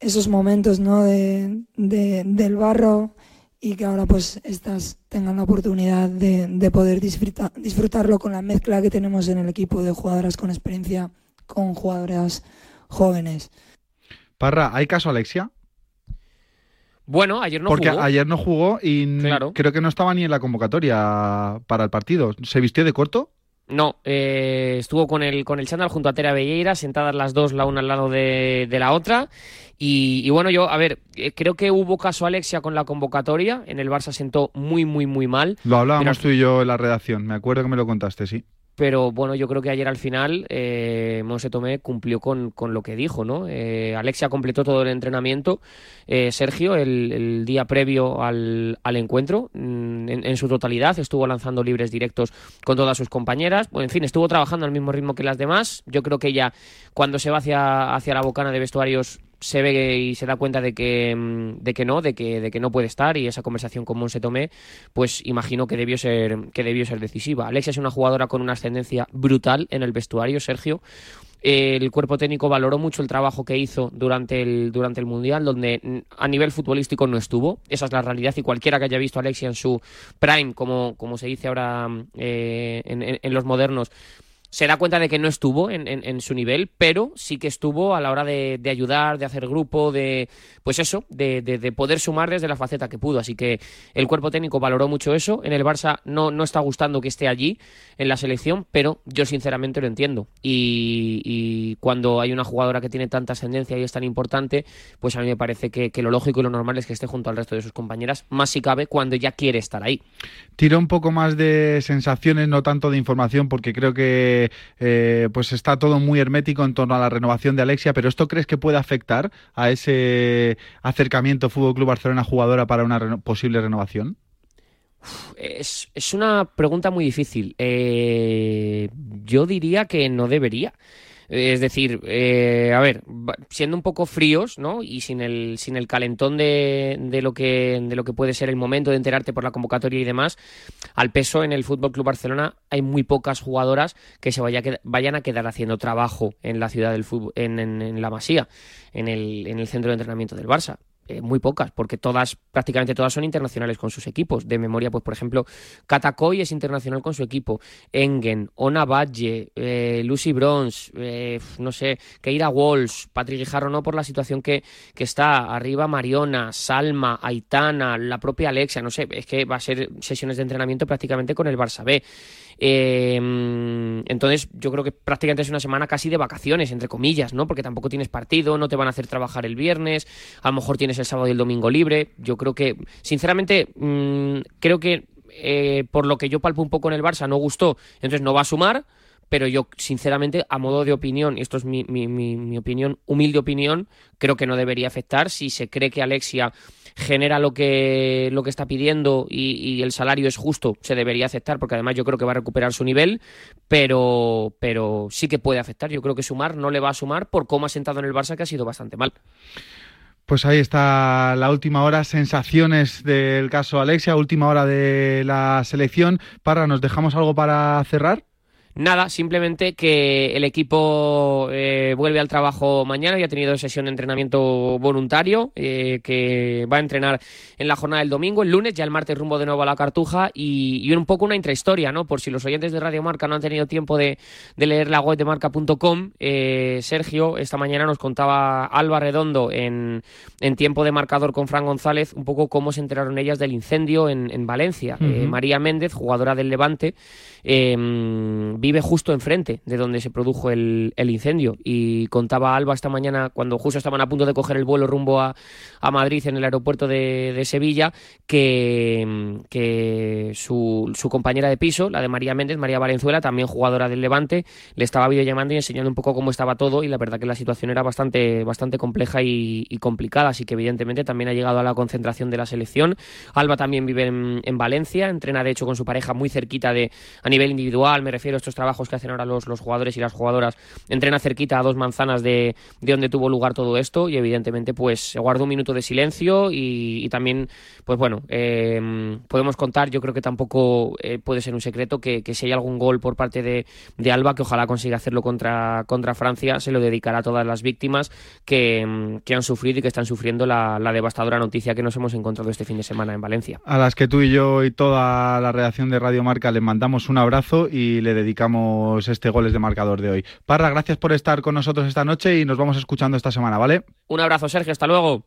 esos momentos ¿no? de, del barro y que ahora pues estas tengan la oportunidad de, poder disfrutarlo con la mezcla que tenemos en el equipo de jugadoras con experiencia con jugadoras jóvenes. Parra, ¿hay caso Alexia? Bueno, ayer no Porque jugó. ayer no jugó y creo que no estaba ni en la convocatoria para el partido. ¿Se vistió de corto? No, eh, estuvo con el, con el chándal junto a Tera Belleira, sentadas las dos, la una al lado de, la otra. Y, bueno, yo, a ver, eh, creo que hubo caso Alexia con la convocatoria. En el Barça sentó muy, muy, muy mal. Lo hablábamos tú y yo en la redacción, me acuerdo que me lo contaste, sí pero bueno, yo creo que ayer al final eh, Monse Tomé cumplió con, lo que dijo, ¿no? Eh, Alexia completó todo el entrenamiento, eh, Sergio, el, día previo al, encuentro, mm, en, su totalidad, estuvo lanzando libres directos con todas sus compañeras, bueno, en fin, estuvo trabajando al mismo ritmo que las demás, yo creo que ella, cuando se va hacia, hacia la bocana de vestuarios, se ve y se da cuenta de que, mm, de que no, de que, de que no puede estar y esa conversación con Monse Tomé, pues imagino que debió ser, que debió ser decisiva. Alexia es una jugadora con una ascendencia brutal en el vestuario, Sergio. El cuerpo técnico valoró mucho el trabajo que hizo durante el, durante el Mundial, donde a nivel futbolístico no estuvo. Esa es la realidad y cualquiera que haya visto a Alexia en su prime, como, como se dice ahora mm, eh, en los modernos, se da cuenta de que no estuvo en, su nivel, pero sí que estuvo a la hora de, ayudar, de hacer grupo, de pues eso, de, poder sumar desde la faceta que pudo. Así que el cuerpo técnico valoró mucho eso. En el Barça no, no está gustando que esté allí en la selección, pero yo sinceramente lo entiendo. Y, cuando hay una jugadora que tiene tanta ascendencia y es tan importante, pues a mí me parece que, lo lógico y lo normal es que esté junto al resto de sus compañeras, más si cabe cuando ya quiere estar ahí. Tiro un poco más de sensaciones, no tanto de información, porque creo que eh, pues está todo muy hermético en torno a la renovación de Alexia, pero ¿esto crees que puede afectar a ese acercamiento Fútbol Club Barcelona jugadora para una posible renovación? Es, una pregunta muy difícil. Eh, yo diría que no debería. Es decir, eh, a ver, siendo un poco fríos, ¿no? Y sin el, sin el calentón de, de, lo que, de lo que puede ser el momento de enterarte por la convocatoria y demás, al peso en el Fútbol Club Barcelona hay muy pocas jugadoras que se vaya, vayan a quedar haciendo trabajo en la ciudad del fútbol, en, en la Masía, en el, en el centro de entrenamiento del Barça. Eh, muy pocas, porque todas, prácticamente todas son internacionales con sus equipos. De memoria, pues por ejemplo, Katakoy es internacional con su equipo, Engen, Ona Badge, eh, Lucy Bronze, eh, no sé, Keira Walsh, Patrick Guijarro no por la situación que, que está, arriba Mariona, Salma, Aitana, la propia Alexia, no sé, es que va a ser sesiones de entrenamiento prácticamente con el Barça. Em, entonces, yo creo que prácticamente es una semana casi de vacaciones, entre comillas, ¿no? Porque tampoco tienes partido, no te van a hacer trabajar el viernes, a lo mejor tienes el sábado y el domingo libre. Yo creo que, sinceramente, mm, creo que eh, por lo que yo palpo un poco en el Barça no gustó, entonces no va a sumar pero yo, sinceramente, a modo de opinión, y esto es mi, opinión, humilde opinión, creo que no debería afectar. Si se cree que Alexia genera lo que, lo que está pidiendo y, el salario es justo, se debería aceptar, porque además yo creo que va a recuperar su nivel, pero, pero sí que puede afectar. Yo creo que sumar no le va a sumar por cómo ha sentado en el Barça, que ha sido bastante mal. Pues ahí está la última hora, sensaciones del caso Alexia, última hora de la selección. Para, ¿nos dejamos algo para cerrar? Nada, simplemente que el equipo eh, vuelve al trabajo mañana y ha tenido sesión de entrenamiento voluntario, eh, que va a entrenar en la jornada del domingo, el lunes, ya el martes rumbo de nuevo a la Cartuja y, un poco una intrahistoria, ¿no? Por si los oyentes de Radio Marca no han tenido tiempo de, leer la web de marca.com, eh, Sergio esta mañana nos contaba Alba Redondo en, tiempo de marcador con Fran González un poco cómo se enteraron ellas del incendio en, Valencia. María Méndez, jugadora del Levante, vive justo enfrente de donde se produjo el, incendio. Y contaba Alba esta mañana, cuando justo estaban a punto de coger el vuelo rumbo a, Madrid en el aeropuerto de, Sevilla, que, que su, su, compañera de piso, la de María Méndez, María Valenzuela, también jugadora del Levante, le estaba videollamando y enseñando un poco cómo estaba todo. Y la verdad que la situación era bastante, bastante compleja y, complicada. Así que evidentemente también ha llegado a la concentración de la selección. Alba también vive en Valencia, entrena de hecho con su pareja muy cerquita de nivel individual, me refiero a estos trabajos que hacen ahora los, los jugadores y las jugadoras, entrena cerquita a dos manzanas de, de donde tuvo lugar todo esto y evidentemente pues se guarda un minuto de silencio y, también pues bueno, em, podemos contar, yo creo que tampoco eh, puede ser un secreto que, que, si hay algún gol por parte de, de, Alba, que ojalá consiga hacerlo contra, contra Francia, se lo dedicará a todas las víctimas que, em, que han sufrido y que están sufriendo la, la devastadora noticia que nos hemos encontrado este fin de semana en Valencia. A las que tú y yo y toda la redacción de Radio Marca les mandamos un abrazo y le dedicamos este goles de marcador de hoy. Parra, gracias por estar con nosotros esta noche y nos vamos escuchando esta semana, ¿vale? Un abrazo, Sergio, hasta luego.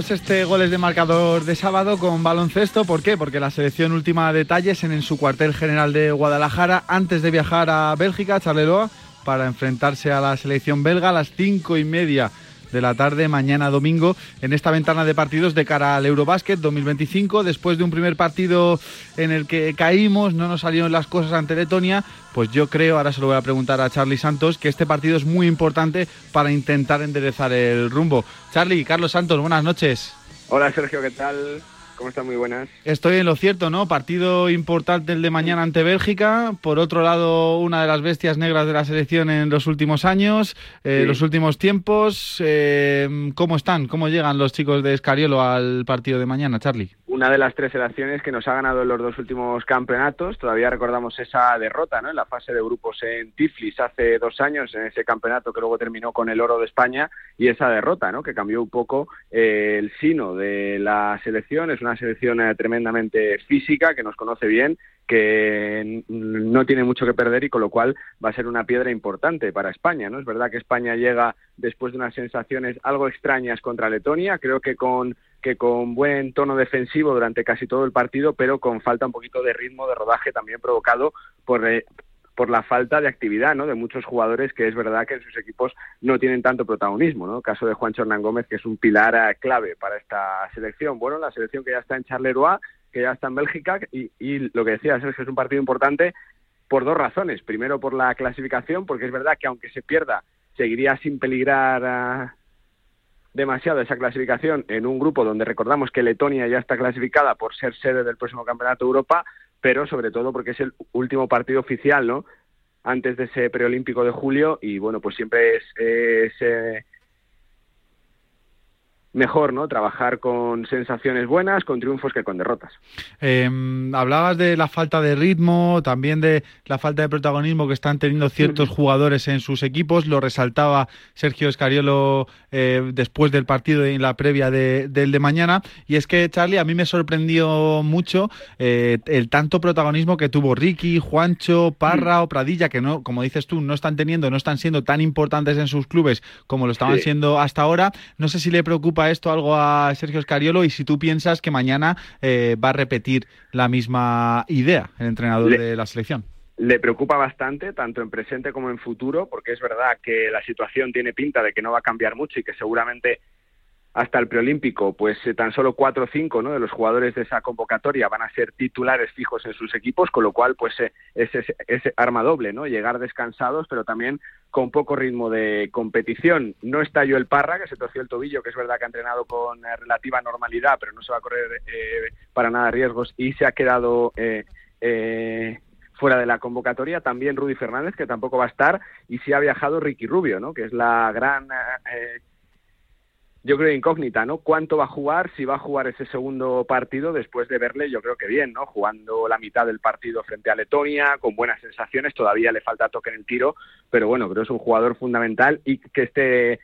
Cerramos este goles de marcador de sábado con baloncesto. ¿Por qué? Porque la selección última detalles en, en su cuartel general de Guadalajara antes de viajar a Bélgica, Charleroi, para enfrentarse a la selección belga a las cinco y media de la tarde mañana domingo en esta ventana de partidos de cara al Eurobásquet 2025. Después de un primer partido en el que caímos, no nos salieron las cosas ante Letonia, pues yo creo, ahora se lo voy a preguntar a Charlie Santos, que este partido es muy importante para intentar enderezar el rumbo. Charlie, Carlos Santos, buenas noches. Hola Sergio, ¿qué tal? ¿Cómo están? Muy buenas. Estoy en lo cierto, ¿no? Partido importante el de mañana ante Bélgica. Por otro lado, una de las bestias negras de la selección en los últimos años, eh, los últimos tiempos. Eh, ¿Cómo están? ¿Cómo llegan los chicos de Escariolo al partido de mañana, Charlie? Una de las tres selecciones que nos ha ganado en los dos últimos campeonatos. Todavía recordamos esa derrota, ¿no? En la fase de grupos en Tiflis hace dos años, en ese campeonato que luego terminó con el oro de España y esa derrota, ¿no? Que cambió un poco eh, el sino de la selección. Es una selección eh, tremendamente física, que nos conoce bien, que no tiene mucho que perder y con lo cual va a ser una piedra importante para España. ¿no? Es verdad que España llega después de unas sensaciones algo extrañas contra Letonia, creo que con que con buen tono defensivo durante casi todo el partido, pero con falta un poquito de ritmo de rodaje también provocado por, eh, por la falta de actividad ¿no? de muchos jugadores que es verdad que en sus equipos no tienen tanto protagonismo. ¿no? caso de Juan Hernán Gómez, que es un pilar eh, clave para esta selección. Bueno, la selección que ya está en Charleroi, que ya está en Bélgica, y, lo que decía que es un partido importante por dos razones. Primero, por la clasificación, porque es verdad que aunque se pierda, seguiría sin peligrar demasiado esa clasificación en un grupo donde recordamos que Letonia ya está clasificada por ser sede del próximo Campeonato de Europa, pero sobre todo porque es el último partido oficial, ¿no? Antes de ese preolímpico de julio y bueno, pues siempre es, es mejor, ¿no? Trabajar con sensaciones buenas, con triunfos que con derrotas. Em, hablabas de la falta de ritmo, también de la falta de protagonismo que están teniendo ciertos jugadores en sus equipos. Lo resaltaba Sergio Escariolo eh, después del partido en la previa del de mañana. Y es que, Charlie, a mí me sorprendió mucho eh, el tanto protagonismo que tuvo Ricky, Juancho, Parra o Pradilla, que no, como dices tú, no están teniendo, no están siendo tan importantes en sus clubes como lo estaban siendo hasta ahora. No sé si le preocupa esto algo a Sergio Scariolo y si tú piensas que mañana eh, va a repetir la misma idea el entrenador de la selección. Le preocupa bastante, tanto en presente como en futuro, porque es verdad que la situación tiene pinta de que no va a cambiar mucho y que seguramente hasta el preolímpico, pues eh, tan solo cuatro o cinco de los jugadores de esa convocatoria van a ser titulares fijos en sus equipos, con lo cual pues eh, es, es, arma doble, ¿no? Llegar descansados, pero también con poco ritmo de competición. No está el Parra, que se torció el tobillo, que es verdad que ha entrenado con eh, relativa normalidad, pero no se va a correr para nada riesgos y se ha quedado fuera de la convocatoria. También Rudy Fernández, que tampoco va a estar, y sí ha viajado Ricky Rubio, ¿no? Que es la gran yo creo incógnita, ¿no? ¿Cuánto va a jugar? Si va a jugar ese segundo partido después de verle, yo creo que bien, ¿no? Jugando la mitad del partido frente a Letonia, con buenas sensaciones, todavía le falta toque en el tiro, pero bueno, creo que es un jugador fundamental y que este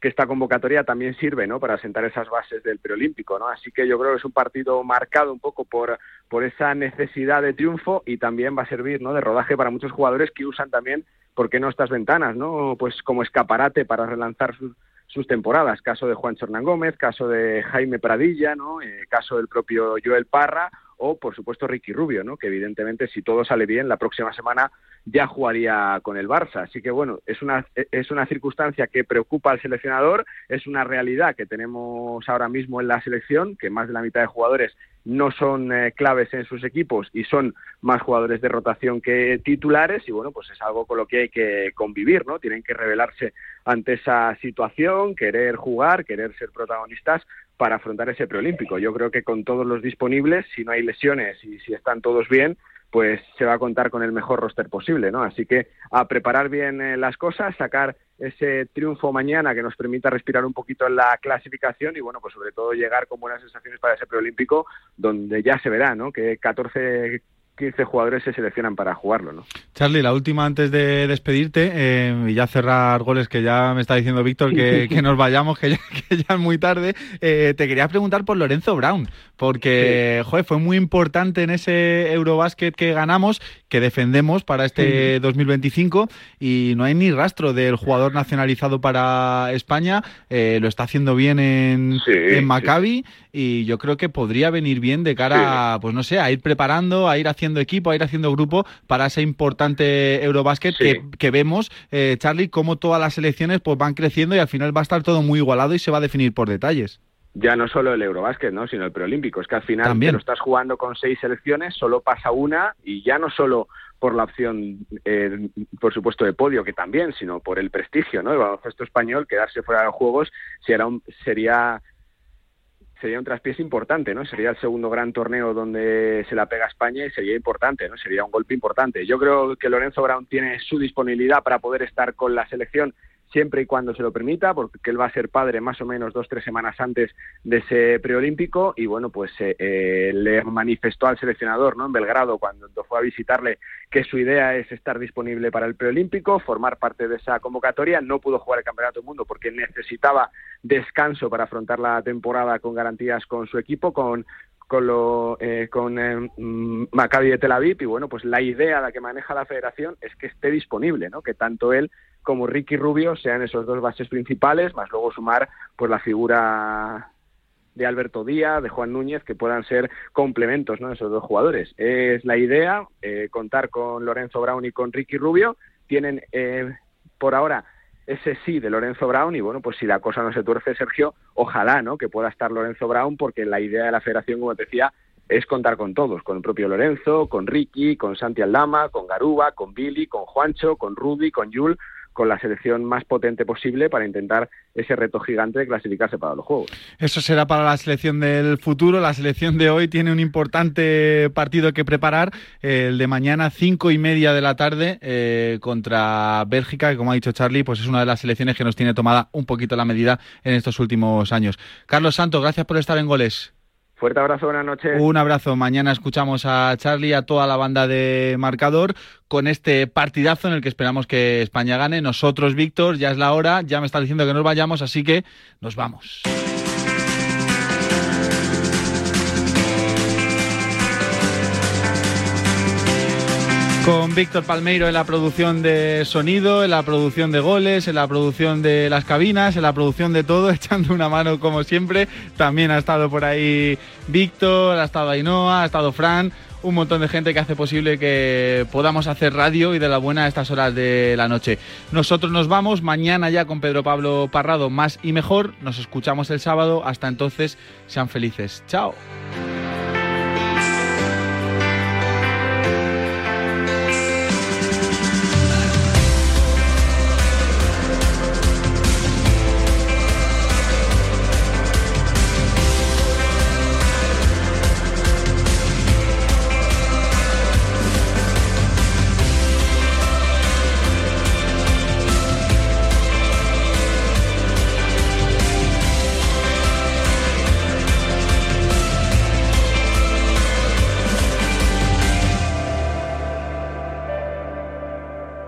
que esta convocatoria también sirve ¿no? para sentar esas bases del preolímpico. ¿no? Así que yo creo que es un partido marcado un poco por, por esa necesidad de triunfo y también va a servir ¿no? de rodaje para muchos jugadores que usan también, ¿por qué no estas ventanas? ¿no? Pues como escaparate para relanzar sus, sus temporadas. Caso de Juan Hernán Gómez, caso de Jaime Pradilla, ¿no? Eh, caso del propio Joel Parra o, por supuesto, Ricky Rubio, ¿no? que evidentemente, si todo sale bien, la próxima semana ya jugaría con el Barça. Así que, bueno, es una, es una circunstancia que preocupa al seleccionador, es una realidad que tenemos ahora mismo en la selección, que más de la mitad de jugadores no son eh, claves en sus equipos y son más jugadores de rotación que titulares y bueno, pues es algo con lo que hay que convivir, ¿no? Tienen que revelarse ante esa situación, querer jugar, querer ser protagonistas para afrontar ese preolímpico. Yo creo que con todos los disponibles, si no hay lesiones y si están todos bien, pues se va a contar con el mejor roster posible, ¿no? Así que a preparar bien eh, las cosas, sacar ese triunfo mañana que nos permita respirar un poquito en la clasificación y bueno, pues sobre todo llegar con buenas sensaciones para ese preolímpico donde ya se verá, ¿no? Que 14 15 jugadores se seleccionan para jugarlo, ¿no? Charlie, la última antes de despedirte eh, y ya cerrar goles, que ya me está diciendo Víctor que, nos vayamos, que ya, es muy tarde. Eh, te quería preguntar por Lorenzo Brown, porque fue muy importante en ese Eurobásquet que ganamos, que defendemos para este 2025 y no hay ni rastro del jugador nacionalizado para España. Eh, lo está haciendo bien en, en Maccabi y yo creo que podría venir bien de cara, pues no sé, a ir preparando, a ir haciendo equipo, a ir haciendo grupo para ese importante Eurobásquet que, vemos, eh, Charlie, cómo todas las selecciones pues van creciendo y al final va a estar todo muy igualado y se va a definir por detalles ya no solo el Eurobásquet, ¿no? sino el preolímpico. Es que al final También. lo estás jugando con seis selecciones, solo pasa una y ya no solo por la opción, eh, por supuesto, de podio, que también, sino por el prestigio, ¿no? El baloncesto español, quedarse fuera de los Juegos sería, sería sería un traspiés importante, ¿no? Sería el segundo gran torneo donde se la pega España y sería importante, ¿no? Sería un golpe importante. Yo creo que Lorenzo Brown tiene su disponibilidad para poder estar con la selección siempre y cuando se lo permita, porque él va a ser padre más o menos dos, tres semanas antes de ese preolímpico y bueno, pues eh, eh, le manifestó al seleccionador ¿no? en Belgrado cuando fue a visitarle que su idea es estar disponible para el preolímpico, formar parte de esa convocatoria, no pudo jugar el Campeonato del Mundo porque necesitaba descanso para afrontar la temporada con garantías con su equipo, con con lo eh, con Maccabi de Tel Aviv y bueno pues la idea la que maneja la Federación es que esté disponible no que tanto él como Ricky Rubio sean esos dos bases principales, más luego sumar pues la figura de Alberto Díaz, de Juan Núñez, que puedan ser complementos, ¿no? Esos dos jugadores. Es la idea, eh, contar con Lorenzo Brown y con Ricky Rubio. Tienen eh, por ahora ese sí de Lorenzo Brown y bueno, pues si la cosa no se tuerce, Sergio, ojalá, ¿no? Que pueda estar Lorenzo Brown porque la idea de la federación, como te decía, es contar con todos, con el propio Lorenzo, con Ricky, con Santi Aldama, con Garuba, con Billy, con Juancho, con Rudy, con Yul, con la selección más potente posible para intentar ese reto gigante de clasificarse para los Juegos. Eso será para la selección del futuro. La selección de hoy tiene un importante partido que preparar, el de mañana, cinco y media de la tarde, eh, contra Bélgica, que como ha dicho Charlie, pues es una de las selecciones que nos tiene tomada un poquito la medida en estos últimos años. Carlos Santos, gracias por estar en goles. Fuerte abrazo, buenas noches. Un abrazo. Mañana escuchamos a Charlie, a toda la banda de marcador, con este partidazo en el que esperamos que España gane. Nosotros, Víctor, ya es la hora, ya me está diciendo que nos vayamos, así que nos vamos. Con Víctor Palmeiro en la producción de sonido, en la producción de goles, en la producción de las cabinas, en la producción de todo, echando una mano como siempre. También ha estado por ahí Víctor, ha estado Ainhoa, ha estado Fran un montón de gente que hace posible que podamos hacer radio y de la buena a estas horas de la noche. Nosotros nos vamos mañana ya con Pedro Pablo Parrado, más y mejor. Nos escuchamos el sábado. Hasta entonces, sean felices. Chao.